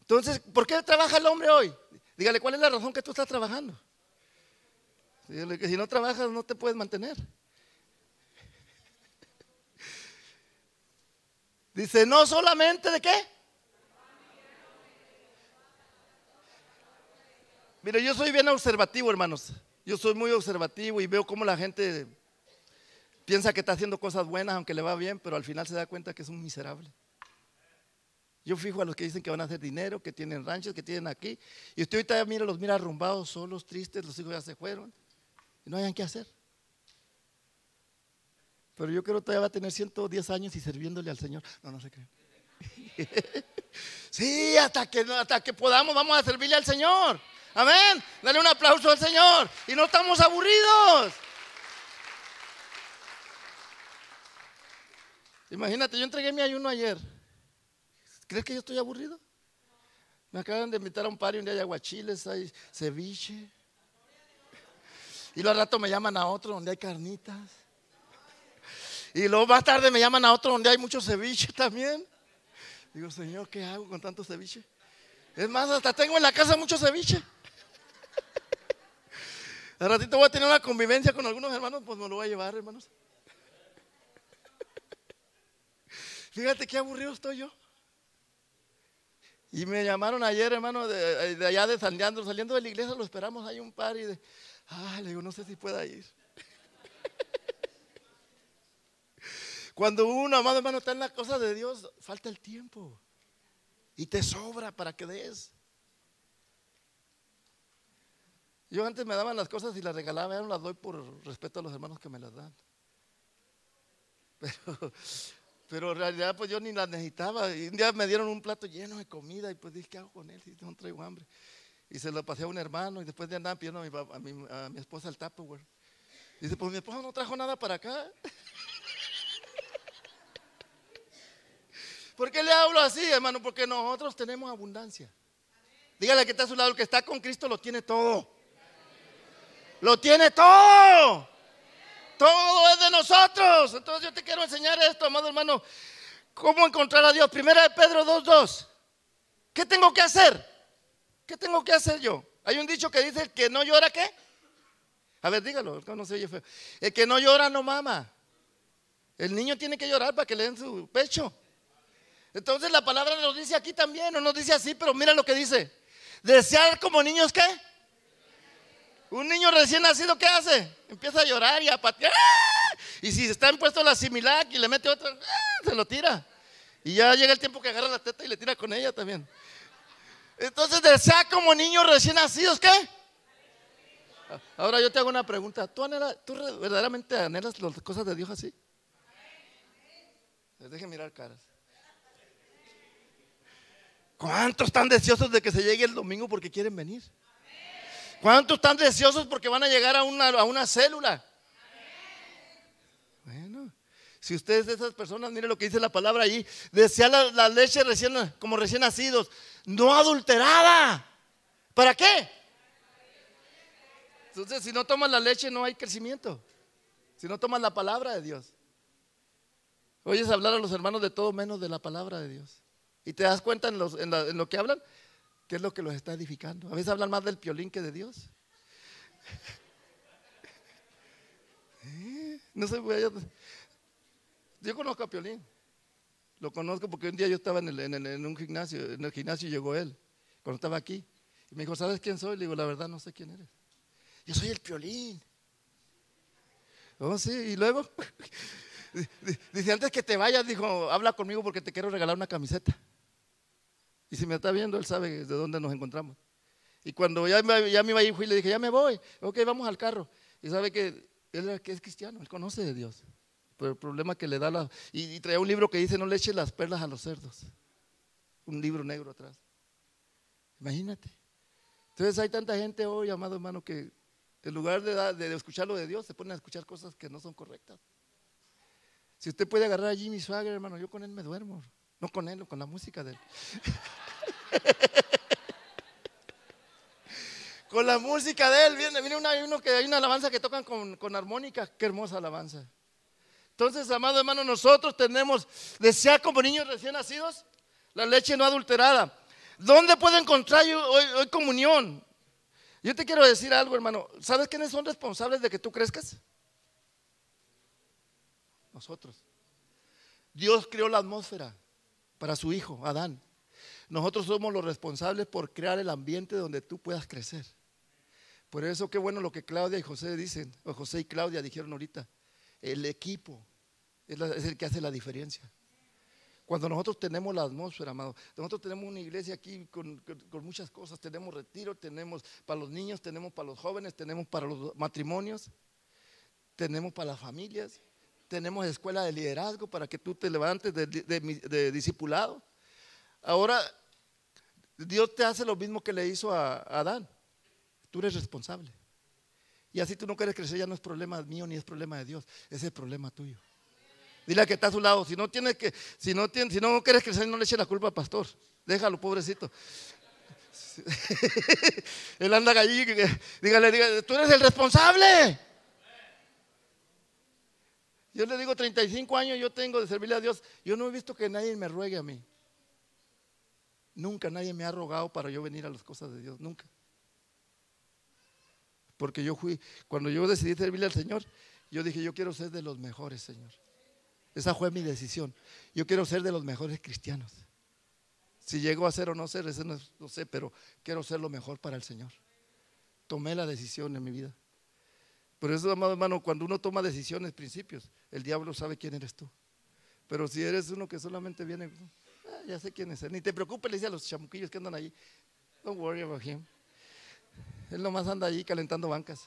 Entonces, ¿por qué trabaja el hombre hoy? Dígale, ¿cuál es la razón que tú estás trabajando? Si no trabajas no te puedes mantener. Dice, no solamente de qué. Mire, yo soy bien observativo, hermanos. Yo soy muy observativo y veo cómo la gente piensa que está haciendo cosas buenas, aunque le va bien, pero al final se da cuenta que es un miserable. Yo fijo a los que dicen que van a hacer dinero, que tienen ranchos, que tienen aquí. Y usted ahorita mira, los mira arrumbados, solos, tristes, los hijos ya se fueron. No hayan qué hacer. Pero yo creo que todavía va a tener 110 años y sirviéndole al Señor. No, no se creen. sí, hasta que, hasta que podamos, vamos a servirle al Señor. Amén. Dale un aplauso al Señor. Y no estamos aburridos. Imagínate, yo entregué mi ayuno ayer. ¿Crees que yo estoy aburrido? Me acaban de invitar a un par y un día hay aguachiles, hay ceviche. Y luego al rato me llaman a otro donde hay carnitas. Y luego más tarde me llaman a otro donde hay mucho ceviche también. Digo, Señor, ¿qué hago con tanto ceviche? Es más, hasta tengo en la casa mucho ceviche. Al ratito voy a tener una convivencia con algunos hermanos, pues me lo voy a llevar, hermanos. Fíjate qué aburrido estoy yo. Y me llamaron ayer, hermano, de, allá de Sandeando, saliendo de la iglesia, lo esperamos, hay un par y de, ah, le digo, no sé si pueda ir. Cuando uno, amado hermano, está en la cosa de Dios, falta el tiempo. Y te sobra para que des. Yo antes me daban las cosas y las regalaba, ya no las doy por respeto a los hermanos que me las dan. Pero, pero en realidad pues yo ni las necesitaba. Y un día me dieron un plato lleno de comida y pues dije, ¿qué hago con él si no traigo hambre? Y se lo pasé a un hermano y después de andar pidiendo a mi, a mi, esposa el Tupperware. Dice, pues mi esposa no trajo nada para acá. ¿Por qué le hablo así, hermano? Porque nosotros tenemos abundancia. Dígale que está a su lado, el que está con Cristo lo tiene todo. Lo tiene todo. Todo es de nosotros. Entonces yo te quiero enseñar esto, amado hermano. ¿Cómo encontrar a Dios? Primera de Pedro 2.2. ¿Qué tengo que hacer? ¿Qué tengo que hacer yo? Hay un dicho que dice, el que no llora, ¿qué? A ver, dígalo, no se oye feo. El que no llora no mama. El niño tiene que llorar para que le den su pecho. Entonces la palabra nos dice aquí también, no nos dice así, pero mira lo que dice. Desear como niños, ¿qué? Un niño recién nacido, ¿qué hace? Empieza a llorar y a patear. Y si está impuesto la similac y le mete otra, se lo tira. Y ya llega el tiempo que agarra la teta y le tira con ella también. Entonces, desea como niños recién nacidos, ¿qué? Ahora yo te hago una pregunta. ¿Tú, ¿tú verdaderamente anhelas las cosas de Dios así? Les deje mirar caras. ¿Cuántos están deseosos de que se llegue el domingo porque quieren venir? ¿Cuántos están deseosos porque van a llegar a una, a una célula? Bueno, si ustedes de esas personas, mire lo que dice la palabra ahí, desea la, leche recién, como recién nacidos, no adulterada. ¿Para qué? Entonces, si no tomas la leche no hay crecimiento. Si no tomas la palabra de Dios. Oyes hablar a los hermanos de todo menos de la palabra de Dios. Y te das cuenta en, en lo que hablan ¿Qué es lo que los está edificando? A veces hablan más del piolín que de Dios. ¿Eh? No sé, yo conozco a Piolín. Lo conozco porque un día yo estaba en, un gimnasio, en el gimnasio llegó él, cuando estaba aquí. Y me dijo, ¿sabes quién soy? Le digo, la verdad no sé quién eres. Yo soy el Piolín. Oh, sí, y luego, dice, antes que te vayas, dijo, habla conmigo porque te quiero regalar una camiseta. Y si me está viendo, él sabe de dónde nos encontramos. Y cuando ya, ya me iba a ir, le dije, ya me voy. Ok, vamos al carro. Y sabe que él es cristiano, él conoce de Dios. El problema que le da la... Y, traía un libro que dice, no le eches las perlas a los cerdos. Un libro negro atrás. Imagínate. Entonces hay tanta gente hoy, amado hermano, que en lugar de, de, escuchar lo de Dios, se ponen a escuchar cosas que no son correctas. Si usted puede agarrar a Jimmy Swagger, hermano, yo con él me duermo. No con él, con la música de él. con la música de él. Viene, viene una, uno que hay una alabanza que tocan con, con armónica. Qué hermosa alabanza. Entonces, amado hermano, nosotros tenemos, desear como niños recién nacidos, la leche no adulterada. ¿Dónde puedo encontrar hoy, hoy comunión? Yo te quiero decir algo, hermano. ¿Sabes quiénes son responsables de que tú crezcas? Nosotros. Dios creó la atmósfera para su hijo, Adán. Nosotros somos los responsables por crear el ambiente donde tú puedas crecer. Por eso qué bueno lo que Claudia y José dicen, o José y Claudia dijeron ahorita. El equipo es, el que hace la diferencia. Cuando nosotros tenemos la atmósfera, amado, nosotros tenemos una iglesia aquí con, muchas cosas, tenemos retiro, tenemos para los niños, tenemos para los jóvenes, tenemos para los matrimonios, tenemos para las familias, tenemos escuela de liderazgo para que tú te levantes de, discipulado. Ahora, Dios te hace lo mismo que le hizo a Adán. Tú eres responsable. Y así tú no quieres crecer, ya no es problema mío ni es problema de Dios, es el problema tuyo. Dile a que está a su lado, si no tienes que, si no tienes, si no quieres crecer, no le eche la culpa al pastor. Déjalo, pobrecito. Él anda allí, dígale, dígale, tú eres el responsable. Yo le digo 35 años yo tengo de servirle a Dios. Yo no he visto que nadie me ruegue a mí. Nunca nadie me ha rogado para yo venir a las cosas de Dios, nunca. Porque yo fui, cuando yo decidí servirle al Señor, yo dije, yo quiero ser de los mejores, Señor. Esa fue mi decisión. Yo quiero ser de los mejores cristianos. Si llego a ser o no ser, eso no, no sé, pero quiero ser lo mejor para el Señor. Tomé la decisión en mi vida. Por eso, amado hermano, cuando uno toma decisiones, principios, el diablo sabe quién eres tú. Pero si eres uno que solamente viene, ah, ya sé quién es Ni te preocupes, le dice a los chamuquillos que andan allí. Don't worry about him. Él nomás anda allí calentando bancas.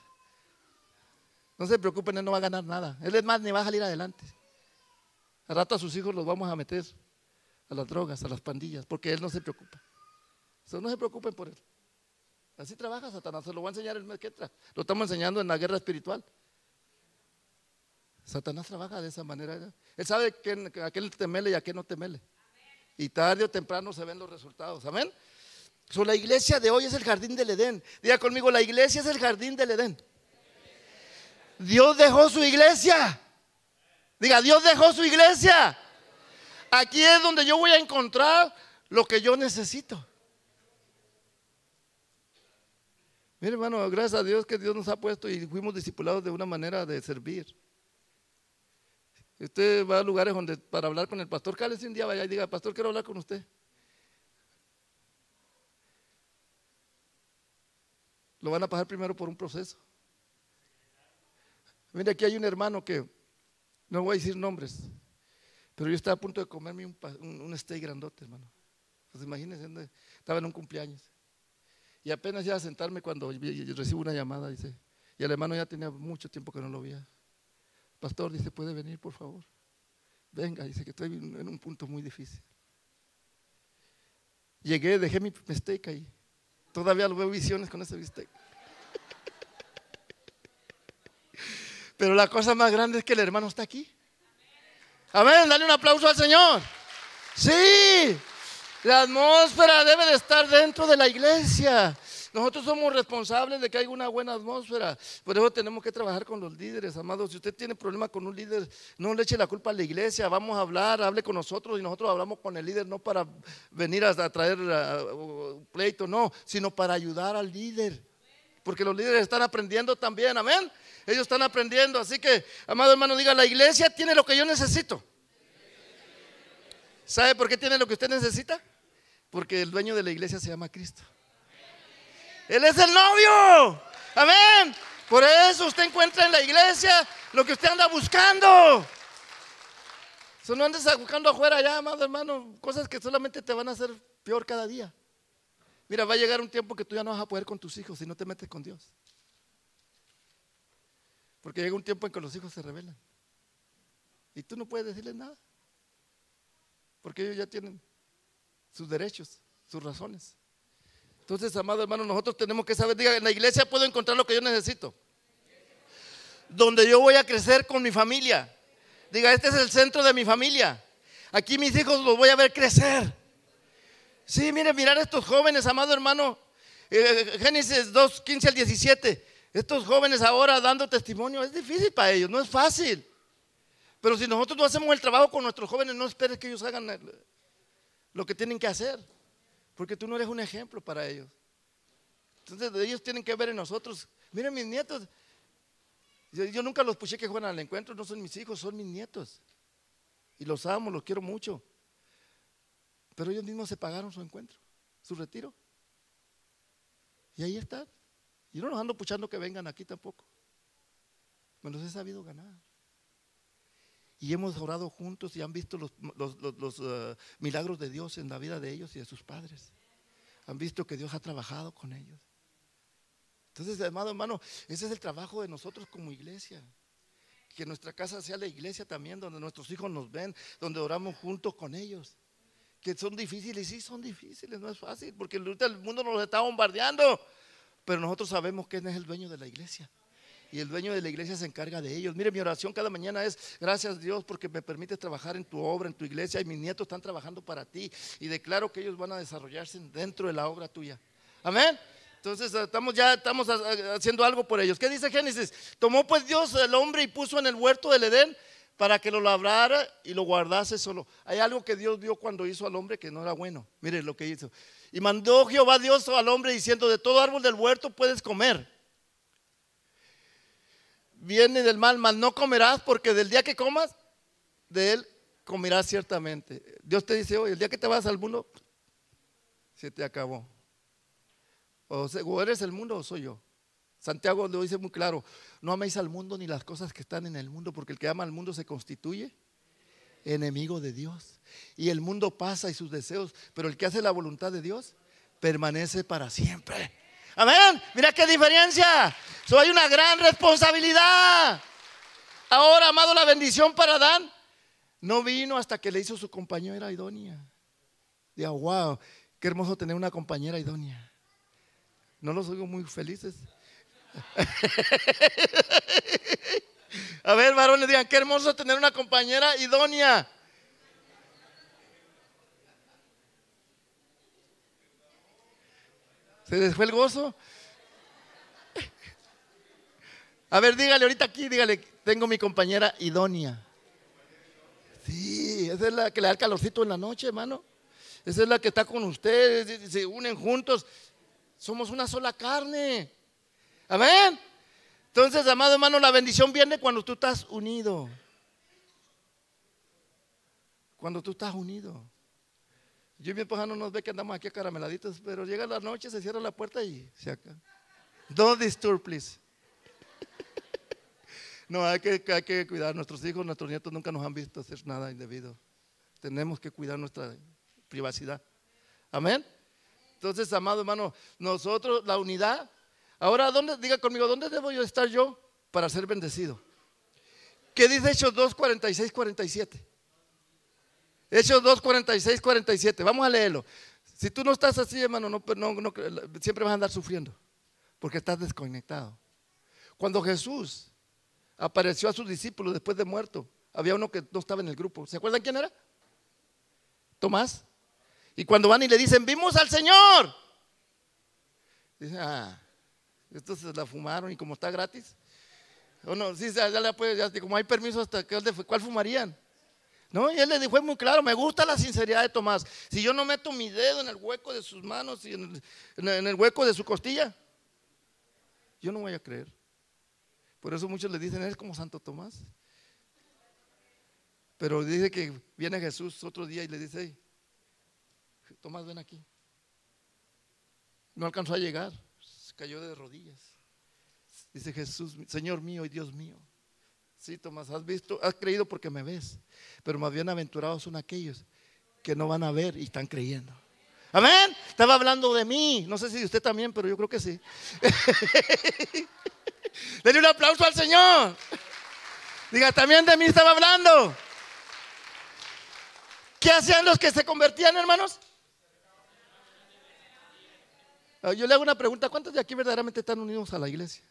No se preocupen, él no va a ganar nada. Él es más, ni va a salir adelante. Al rato a sus hijos los vamos a meter a las drogas, a las pandillas, porque él no se preocupa. no se preocupen por él. Así trabaja Satanás, se lo voy a enseñar el mes que entra. Lo estamos enseñando en la guerra espiritual. Satanás trabaja de esa manera. Él sabe que a qué temele y a qué no temele. Y tarde o temprano se ven los resultados. Amén la iglesia de hoy es el jardín del Edén. Diga conmigo, la iglesia es el jardín del Edén. Dios dejó su iglesia. Diga, Dios dejó su iglesia. Aquí es donde yo voy a encontrar lo que yo necesito. Mire, hermano, gracias a Dios que Dios nos ha puesto y fuimos discipulados de una manera de servir. Usted va a lugares donde para hablar con el pastor, cálese un día, vaya y diga, pastor, quiero hablar con usted. lo van a pasar primero por un proceso. Mire, aquí hay un hermano que, no voy a decir nombres, pero yo estaba a punto de comerme un, un, steak grandote, hermano. Pues imagínense, estaba en un cumpleaños. Y apenas iba a sentarme cuando recibo una llamada, dice, y el hermano ya tenía mucho tiempo que no lo veía. Pastor, dice, ¿puede venir, por favor? Venga, dice que estoy en un punto muy difícil. Llegué, dejé mi steak ahí. Todavía lo veo visiones con ese bistec. Pero la cosa más grande es que el hermano está aquí. Amén, dale un aplauso al Señor. Sí, la atmósfera debe de estar dentro de la iglesia. Nosotros somos responsables de que haya una buena atmósfera. Por eso tenemos que trabajar con los líderes, amados. Si usted tiene problema con un líder, no le eche la culpa a la iglesia. Vamos a hablar, hable con nosotros y nosotros hablamos con el líder no para venir a, traer pleito, no, sino para ayudar al líder. Porque los líderes están aprendiendo también, amén. Ellos están aprendiendo. Así que, amado hermano, diga, la iglesia tiene lo que yo necesito. ¿Sabe por qué tiene lo que usted necesita? Porque el dueño de la iglesia se llama Cristo. Él es el novio. Amén. Por eso usted encuentra en la iglesia lo que usted anda buscando. Eso no andes buscando afuera ya, amado hermano, cosas que solamente te van a hacer peor cada día. Mira, va a llegar un tiempo que tú ya no vas a poder con tus hijos si no te metes con Dios. Porque llega un tiempo en que los hijos se rebelan. Y tú no puedes decirles nada. Porque ellos ya tienen sus derechos, sus razones. Entonces, amado hermano, nosotros tenemos que saber, diga, en la iglesia puedo encontrar lo que yo necesito. Donde yo voy a crecer con mi familia. Diga, este es el centro de mi familia. Aquí mis hijos los voy a ver crecer. Sí, mire, mirar a estos jóvenes, amado hermano. Eh, Génesis 2, 15 al 17. Estos jóvenes ahora dando testimonio, es difícil para ellos, no es fácil. Pero si nosotros no hacemos el trabajo con nuestros jóvenes, no esperes que ellos hagan lo que tienen que hacer. Porque tú no eres un ejemplo para ellos. Entonces ellos tienen que ver en nosotros. Miren mis nietos. Yo, nunca los puse que juegan al encuentro, no son mis hijos, son mis nietos. Y los amo, los quiero mucho. Pero ellos mismos se pagaron su encuentro, su retiro. Y ahí están. Yo no los ando puchando que vengan aquí tampoco. Me los he sabido ganar. Y hemos orado juntos y han visto los, uh, milagros de Dios en la vida de ellos y de sus padres. Han visto que Dios ha trabajado con ellos. Entonces, amado hermano, ese es el trabajo de nosotros como iglesia. Que nuestra casa sea la iglesia también, donde nuestros hijos nos ven, donde oramos juntos con ellos. Que son difíciles, sí son difíciles, no es fácil, porque el mundo nos está bombardeando. Pero nosotros sabemos quién es el dueño de la iglesia y el dueño de la iglesia se encarga de ellos. Mire, mi oración cada mañana es, gracias Dios porque me permites trabajar en tu obra, en tu iglesia y mis nietos están trabajando para ti y declaro que ellos van a desarrollarse dentro de la obra tuya. Amén. Entonces estamos ya estamos haciendo algo por ellos. ¿Qué dice Génesis? Tomó pues Dios el hombre y puso en el huerto del Edén para que lo labrara y lo guardase solo. Hay algo que Dios vio cuando hizo al hombre que no era bueno. Mire lo que hizo. Y mandó Jehová Dios al hombre diciendo, de todo árbol del huerto puedes comer viene del mal, mas no comerás porque del día que comas, de él comerás ciertamente. Dios te dice, hoy, el día que te vas al mundo, se te acabó. O, eres el mundo o soy yo. Santiago lo dice muy claro, no améis al mundo ni las cosas que están en el mundo, porque el que ama al mundo se constituye enemigo de Dios. Y el mundo pasa y sus deseos, pero el que hace la voluntad de Dios permanece para siempre. Amén. Mira qué diferencia. So, hay una gran responsabilidad. Ahora, amado, la bendición para Adán no vino hasta que le hizo su compañera idónea. Digo, wow, qué hermoso tener una compañera idónea. No los oigo muy felices. A ver, varones, digan, qué hermoso tener una compañera idónea. ¿Se les fue el gozo? A ver, dígale ahorita aquí, dígale, tengo mi compañera idónea. Sí, esa es la que le da el calorcito en la noche, hermano. Esa es la que está con ustedes, se unen juntos. Somos una sola carne. Amén. Entonces, amado hermano, la bendición viene cuando tú estás unido. Cuando tú estás unido. Yo y mi esposa no nos ve que andamos aquí carameladitos, pero llega la noche, se cierra la puerta y se acaba. Don't disturb, please. No, hay que, hay que cuidar. Nuestros hijos, nuestros nietos nunca nos han visto hacer nada indebido. Tenemos que cuidar nuestra privacidad. Amén. Entonces, amado hermano, nosotros, la unidad. Ahora, ¿dónde, diga conmigo, ¿dónde debo yo estar yo para ser bendecido? ¿Qué dice Hechos 2, 46, 47? Hechos 2, 46, 47. Vamos a leerlo. Si tú no estás así, hermano, no, no, siempre vas a andar sufriendo porque estás desconectado. Cuando Jesús apareció a sus discípulos después de muerto, había uno que no estaba en el grupo. ¿Se acuerdan quién era? Tomás. Y cuando van y le dicen, vimos al Señor. Dicen, ah, estos se la fumaron y como está gratis. O no, sí, ya, le puede, como hay permiso hasta que, ¿cuál fumarían? No, y él le dijo muy claro, me gusta la sinceridad de Tomás. Si yo no meto mi dedo en el hueco de sus manos y en el, hueco de su costilla, yo no voy a creer. Por eso muchos le dicen, es como Santo Tomás. Pero dice que viene Jesús otro día y le dice, Tomás, ven aquí. No alcanzó a llegar, cayó de rodillas. Dice Jesús, Señor mío y Dios mío. Sí, Tomás, has visto, has creído porque me ves. Pero más bienaventurados son aquellos que no van a ver y están creyendo. Amén. Estaba hablando de mí. No sé si usted también, pero yo creo que sí. Denle un aplauso al Señor. Diga, también de mí estaba hablando. ¿Qué hacían los que se convertían, hermanos? Ah, yo le hago una pregunta. ¿Cuántos de aquí verdaderamente están unidos a la iglesia?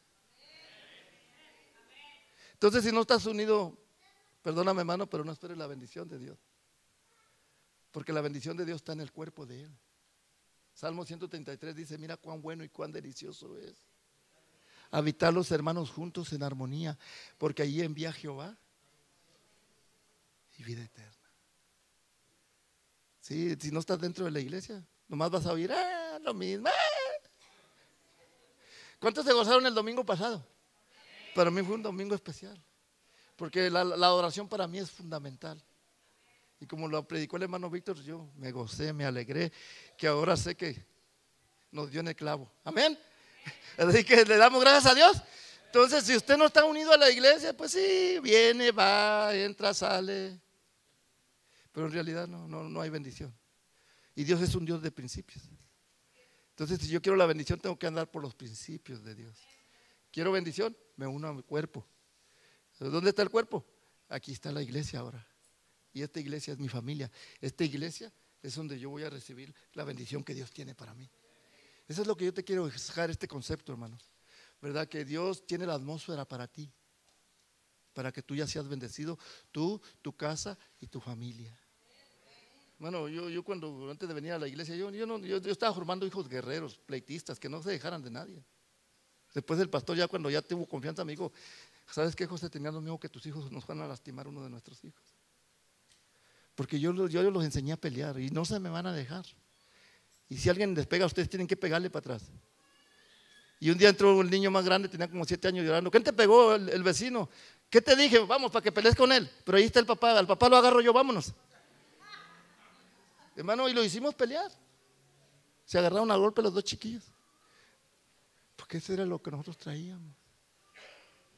Entonces, si no estás unido, perdóname hermano, pero no esperes la bendición de Dios. Porque la bendición de Dios está en el cuerpo de Él. Salmo 133 dice, mira cuán bueno y cuán delicioso es habitar los hermanos juntos en armonía, porque allí envía Jehová y vida eterna. Sí, si no estás dentro de la iglesia, nomás vas a oír, ah, lo mismo. Ah". ¿Cuántos se gozaron el domingo pasado? Para mí fue un domingo especial, porque la, la adoración para mí es fundamental. Y como lo predicó el hermano Víctor, yo me gocé, me alegré, que ahora sé que nos dio en el clavo. Amén. Así que le damos gracias a Dios. Entonces, si usted no está unido a la iglesia, pues sí, viene, va, entra, sale. Pero en realidad no, no, no hay bendición. Y Dios es un Dios de principios. Entonces, si yo quiero la bendición, tengo que andar por los principios de Dios. Quiero bendición, me uno a mi cuerpo. ¿Dónde está el cuerpo? Aquí está la iglesia ahora. Y esta iglesia es mi familia. Esta iglesia es donde yo voy a recibir la bendición que Dios tiene para mí. Eso es lo que yo te quiero dejar este concepto, hermanos. ¿Verdad? Que Dios tiene la atmósfera para ti. Para que tú ya seas bendecido, tú, tu casa y tu familia. Bueno, yo, yo cuando antes de venir a la iglesia, yo, yo, no, yo, estaba formando hijos guerreros, pleitistas, que no se dejaran de nadie. Después el pastor ya cuando ya tuvo confianza me dijo, ¿sabes qué, José? Teníamos miedo que tus hijos nos van a lastimar uno de nuestros hijos. Porque yo, yo los enseñé a pelear y no se me van a dejar. Y si alguien les pega, ustedes tienen que pegarle para atrás. Y un día entró el niño más grande, tenía como siete años llorando. ¿Quién te pegó? El, vecino. ¿Qué te dije? Vamos, para que pelees con él. Pero ahí está el papá. Al papá lo agarro yo, vámonos. Hermano, y lo hicimos pelear. Se agarraron a golpe los dos chiquillos. Porque eso era lo que nosotros traíamos.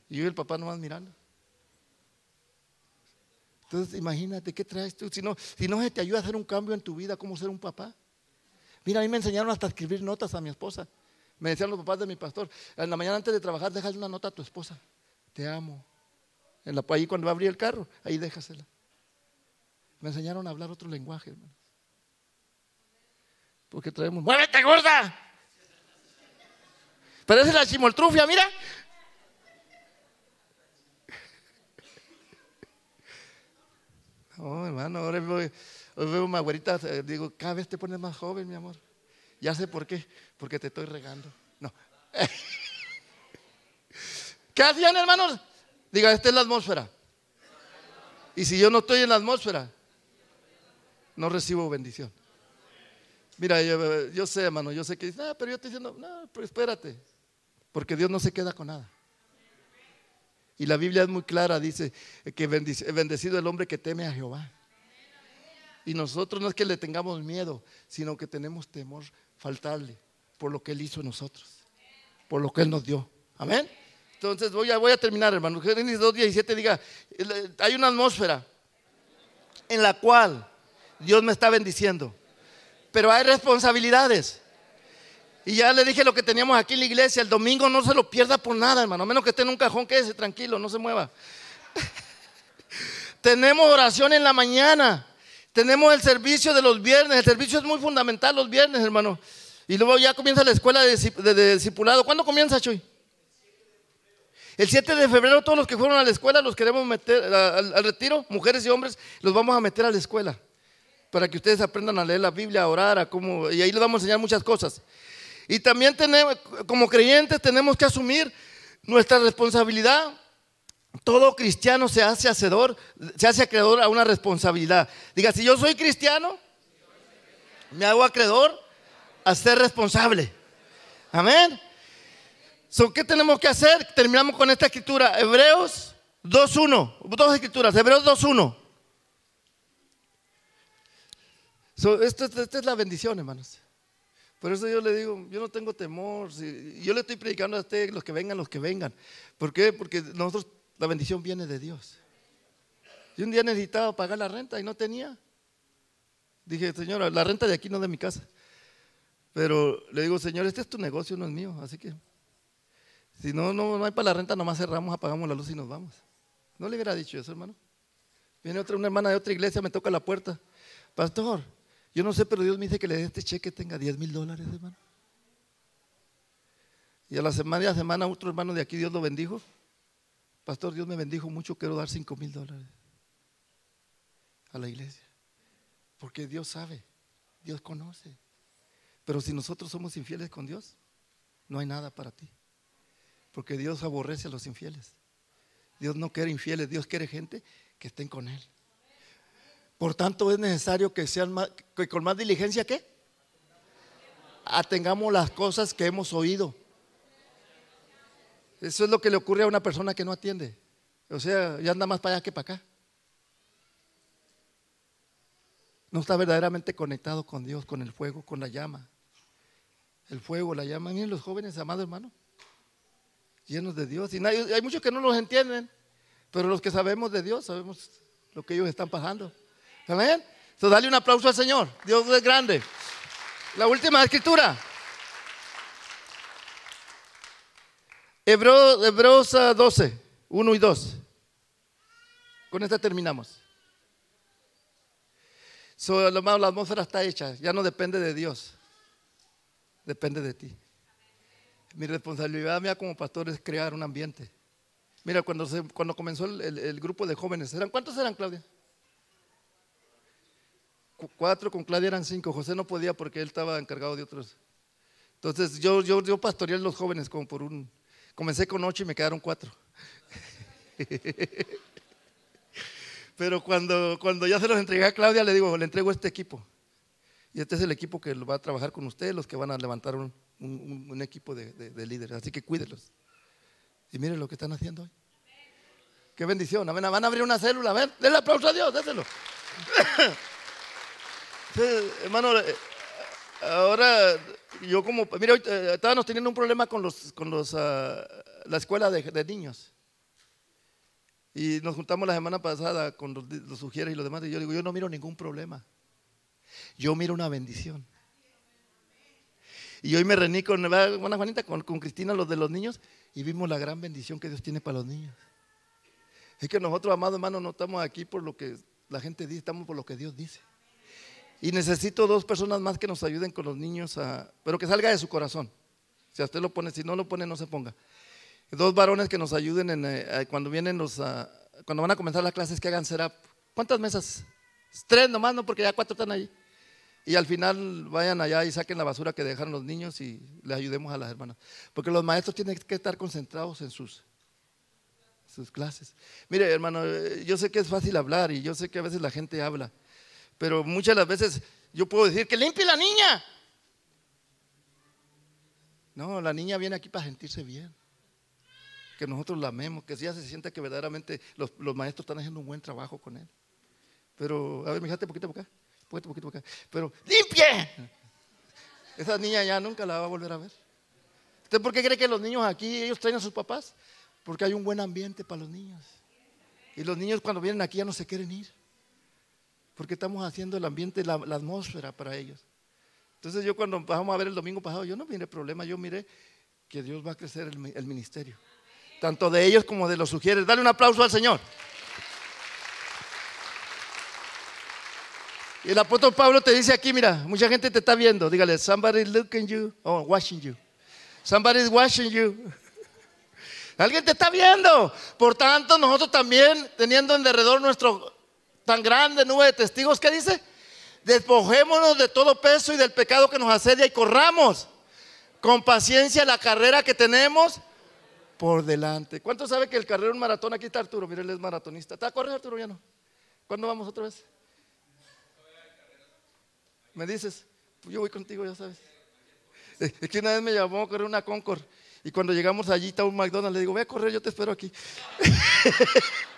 Y yo y el papá nomás mirando. Entonces, imagínate, ¿qué traes tú? Si no, si no se te ayuda a hacer un cambio en tu vida, ¿cómo ser un papá? Mira, a mí me enseñaron hasta escribir notas a mi esposa. Me decían los papás de mi pastor, en la mañana antes de trabajar, déjale una nota a tu esposa. Te amo. Ahí cuando va a abrir el carro, ahí déjasela. Me enseñaron a hablar otro lenguaje, hermanos. Porque traemos, ¡muévete, gorda! Parece la chimoltrufia, mira. Oh, hermano, ahora veo, veo una eh, digo, cada vez te pones más joven, mi amor. Ya sé por qué, porque te estoy regando. No. ¿Qué hacían, hermanos? Diga, esta es la atmósfera. Y si yo no estoy en la atmósfera, no recibo bendición. Mira, yo, sé, hermano, yo sé que dice, ah, pero yo estoy diciendo, no, pero espérate, porque Dios no se queda con nada. Y la Biblia es muy clara, dice que bendecido el hombre que teme a Jehová. Y nosotros no es que le tengamos miedo, sino que tenemos temor faltarle por lo que Él hizo en nosotros, por lo que Él nos dio. Amén. Entonces voy a, voy a terminar, hermano. Génesis 2.17 diga, hay una atmósfera en la cual Dios me está bendiciendo, pero hay responsabilidades. Y ya le dije lo que teníamos aquí en la iglesia. El domingo no se lo pierda por nada, hermano. A menos que esté en un cajón, quédese tranquilo, no se mueva. Tenemos oración en la mañana. Tenemos el servicio de los viernes. El servicio es muy fundamental los viernes, hermano. Y luego ya comienza la escuela de, discipulado. ¿Cuándo comienza, Chuy? El 7 de febrero todos los que fueron a la escuela los queremos meter al, retiro, mujeres y hombres, los vamos a meter a la escuela para que ustedes aprendan a leer la Biblia, a orar, a cómo, y ahí les vamos a enseñar muchas cosas. Y también tenemos, como creyentes tenemos que asumir nuestra responsabilidad. Todo cristiano se hace hacedor, se hace acreedor a una responsabilidad. Diga, si yo soy cristiano, me hago acreedor a ser responsable. Amén. ¿Qué tenemos que hacer? Terminamos con esta escritura. Hebreos 2.1. Dos escrituras. Hebreos 2.1. esta es la bendición, hermanos. Por eso yo le digo, yo no tengo temor. yo le estoy predicando a ustedes, los que vengan, los que vengan. ¿Por qué? Porque nosotros, la bendición viene de Dios. Yo un día necesitaba pagar la renta y no tenía. Dije, señora, la renta de aquí no de mi casa. Pero le digo, señor, este es tu negocio, no es mío. Así que, si no, no, no hay para la renta, nomás cerramos, apagamos la luz y nos vamos. No le hubiera dicho eso, hermano. Viene otra, una hermana de otra iglesia, me toca la puerta. Pastor, yo no sé, pero Dios me dice que le dé este cheque tenga 10 mil dólares, hermano. Y a la semana, a semana otro hermano de aquí, Dios lo bendijo. Pastor, Dios me bendijo mucho, quiero dar 5 mil dólares a la iglesia. Porque Dios sabe, Dios conoce. Pero si nosotros somos infieles con Dios, no hay nada para ti. Porque Dios aborrece a los infieles. Dios no quiere infieles, Dios quiere gente que estén con Él. Por tanto, es necesario que sean que con más diligencia, ¿qué? Atengamos las cosas que hemos oído. Eso es lo que le ocurre a una persona que no atiende. O sea, ya anda más para allá que para acá. No está verdaderamente conectado con Dios, con el fuego, con la llama. El fuego, la llama. Miren los jóvenes, amado hermano, llenos de Dios. Y hay muchos que no los entienden, pero los que sabemos de Dios, sabemos lo que ellos están pasando. Amén. Entonces, dale un aplauso al Señor. Dios es grande. La última escritura. Hebreos, 12, 1 y 2. Con esta terminamos. So, la atmósfera está hecha, ya no depende de Dios, depende de ti. Mi responsabilidad mía como pastor es crear un ambiente. Mira, cuando, cuando comenzó el, grupo de jóvenes, ¿eran, ¿cuántos eran, Claudia? Cuatro, con Claudia eran cinco. José no podía porque él estaba encargado de otros. Entonces yo, yo, pastoreé a los jóvenes como por un... Comencé con ocho y me quedaron cuatro. Pero cuando, cuando ya se los entregué a Claudia, le digo, le entrego este equipo. Y este es el equipo que va a trabajar con ustedes, los que van a levantar un, un, equipo de, de, líderes. Así que cuídelos. Y miren lo que están haciendo hoy. Qué bendición. Van a abrir una célula. A ver, denle aplauso a Dios, déselo. hermano, eh, ahora yo como, mira, eh, estábamos teniendo un problema con los, con los, ah, la escuela de, niños. Y nos juntamos la semana pasada con los, los sugieres y los demás. Y yo digo, yo no miro ningún problema. Yo miro una bendición. Y hoy me reuní con, buena Juanita, con, con Cristina, los de los niños, y vimos la gran bendición que Dios tiene para los niños. Es que nosotros, amados hermanos, no estamos aquí por lo que la gente dice, estamos por lo que Dios dice. Y necesito dos personas más que nos ayuden con los niños, pero que salga de su corazón. Si usted lo pone, si no lo pone, no se ponga. Dos varones que nos ayuden en, eh, cuando vienen los, cuando van a comenzar las clases, que hagan será. ¿Cuántas mesas? Tres nomás, no, porque ya cuatro están ahí. Y al final vayan allá y saquen la basura que dejaron los niños y les ayudemos a las hermanas. Porque los maestros tienen que estar concentrados en sus, sus clases. Mire, hermano, eh, yo sé que es fácil hablar y yo sé que a veces la gente habla. Pero muchas las veces yo puedo decir que limpie la niña. No, la niña viene aquí para sentirse bien. Que nosotros la amemos, que ella se sienta que verdaderamente los, maestros están haciendo un buen trabajo con él. Pero, a ver, fíjate poquito por acá, poquito, poquito acá. Pero, ¡limpie! Esa niña ya nunca la va a volver a ver. ¿Usted por qué cree que los niños aquí, ellos traen a sus papás? Porque hay un buen ambiente para los niños. Y los niños cuando vienen aquí ya no se quieren ir porque estamos haciendo el ambiente, la, atmósfera para ellos. Entonces yo cuando vamos a ver el domingo pasado, yo no miré problema, yo miré que Dios va a crecer el, ministerio, tanto de ellos como de los sugieres. Dale un aplauso al Señor. Y el apóstol Pablo te dice aquí, mira, mucha gente te está viendo. Dígale, somebody looking you, oh, watching you. Somebody is watching you. Alguien te está viendo. Por tanto, nosotros también, teniendo en derredor nuestro tan grande nube de testigos, ¿qué dice? Despojémonos de todo peso y del pecado que nos asedia y corramos con paciencia la carrera que tenemos por delante. ¿Cuánto sabe que el carrero es un maratón? Aquí está Arturo, mire, él es maratonista. ¿Está a correr Arturo ya no? ¿Cuándo vamos otra vez? Me dices, pues yo voy contigo, ya sabes. Es que una vez me llamó a correr una Concord y cuando llegamos allí está un McDonald's, le digo, voy a correr, yo te espero aquí.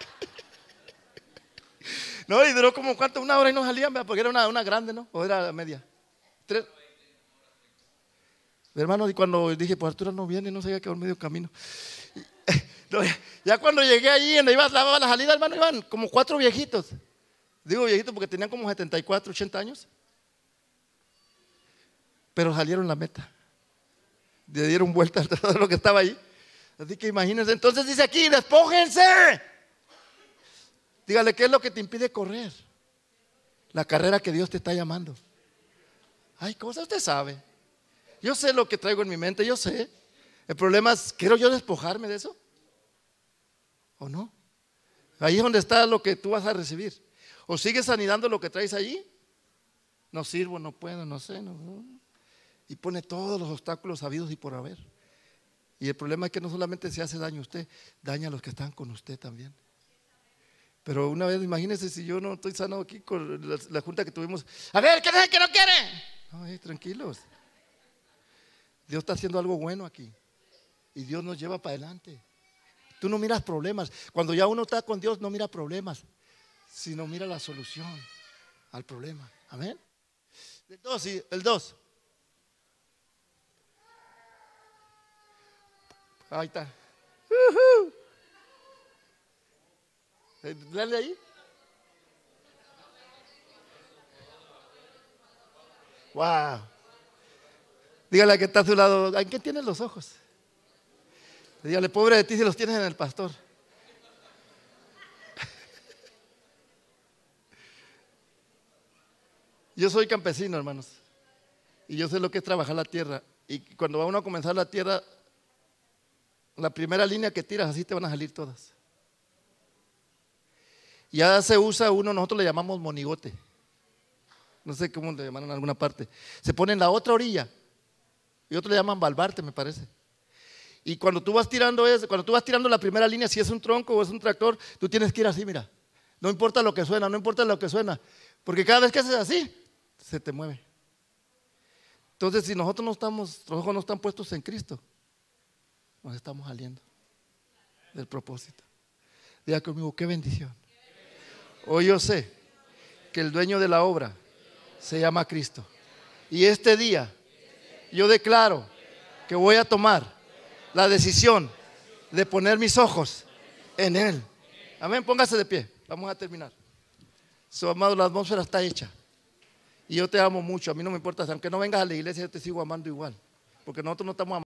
No, y duró como cuánto, una hora y no salían, porque era una, una grande, ¿no? O era media. Tres. Hermano, y cuando dije, pues Arturo no viene, no sabía que un medio camino. ya cuando llegué allí, donde iba la, la salida, hermano, iban como cuatro viejitos. Digo viejitos porque tenían como 74, 80 años. Pero salieron la meta. Le dieron vuelta a todo lo que estaba ahí. Así que imagínense. Entonces dice aquí, despójense Dígale, ¿qué es lo que te impide correr? La carrera que Dios te está llamando. Ay, cosa usted sabe. Yo sé lo que traigo en mi mente, yo sé. El problema es, ¿quiero yo despojarme de eso? ¿O no? Ahí es donde está lo que tú vas a recibir. ¿O sigues anidando lo que traes allí? No sirvo, no puedo, no sé. No, Y pone todos los obstáculos habidos y por haber. Y el problema es que no solamente se hace daño a usted, daña a los que están con usted también. Pero una vez, imagínense si yo no estoy sano aquí con la, junta que tuvimos. A ver, ¿qué es que no quiere? Ay, tranquilos. Dios está haciendo algo bueno aquí. Y Dios nos lleva para adelante. Tú no miras problemas. Cuando ya uno está con Dios, no mira problemas, sino mira la solución al problema. Amén. El 2, sí, el 2. Ahí está. Dale ahí. Wow. Dígale a que está a su lado, ¿en qué tienes los ojos? Dígale, pobre de ti si los tienes en el pastor. Yo soy campesino, hermanos. Y yo sé lo que es trabajar la tierra. Y cuando va uno a comenzar la tierra, la primera línea que tiras, así te van a salir todas. Ya se usa uno, nosotros le llamamos monigote. No sé cómo le llaman en alguna parte. Se pone en la otra orilla. Y otros le llaman balbarte, me parece. Y cuando tú vas tirando eso, cuando tú vas tirando la primera línea, si es un tronco o es un tractor, tú tienes que ir así, mira. No importa lo que suena, no importa lo que suena. Porque cada vez que haces así, se te mueve. Entonces, si nosotros no estamos, nuestros ojos no están puestos en Cristo, nos estamos saliendo del propósito. Diga conmigo, qué bendición. Hoy yo sé que el dueño de la obra se llama Cristo. Y este día yo declaro que voy a tomar la decisión de poner mis ojos en Él. Amén, póngase de pie. Vamos a terminar. Su amado, la atmósfera está hecha. Y yo te amo mucho. A mí no me importa, aunque no vengas a la iglesia, yo te sigo amando igual. Porque nosotros no estamos amando.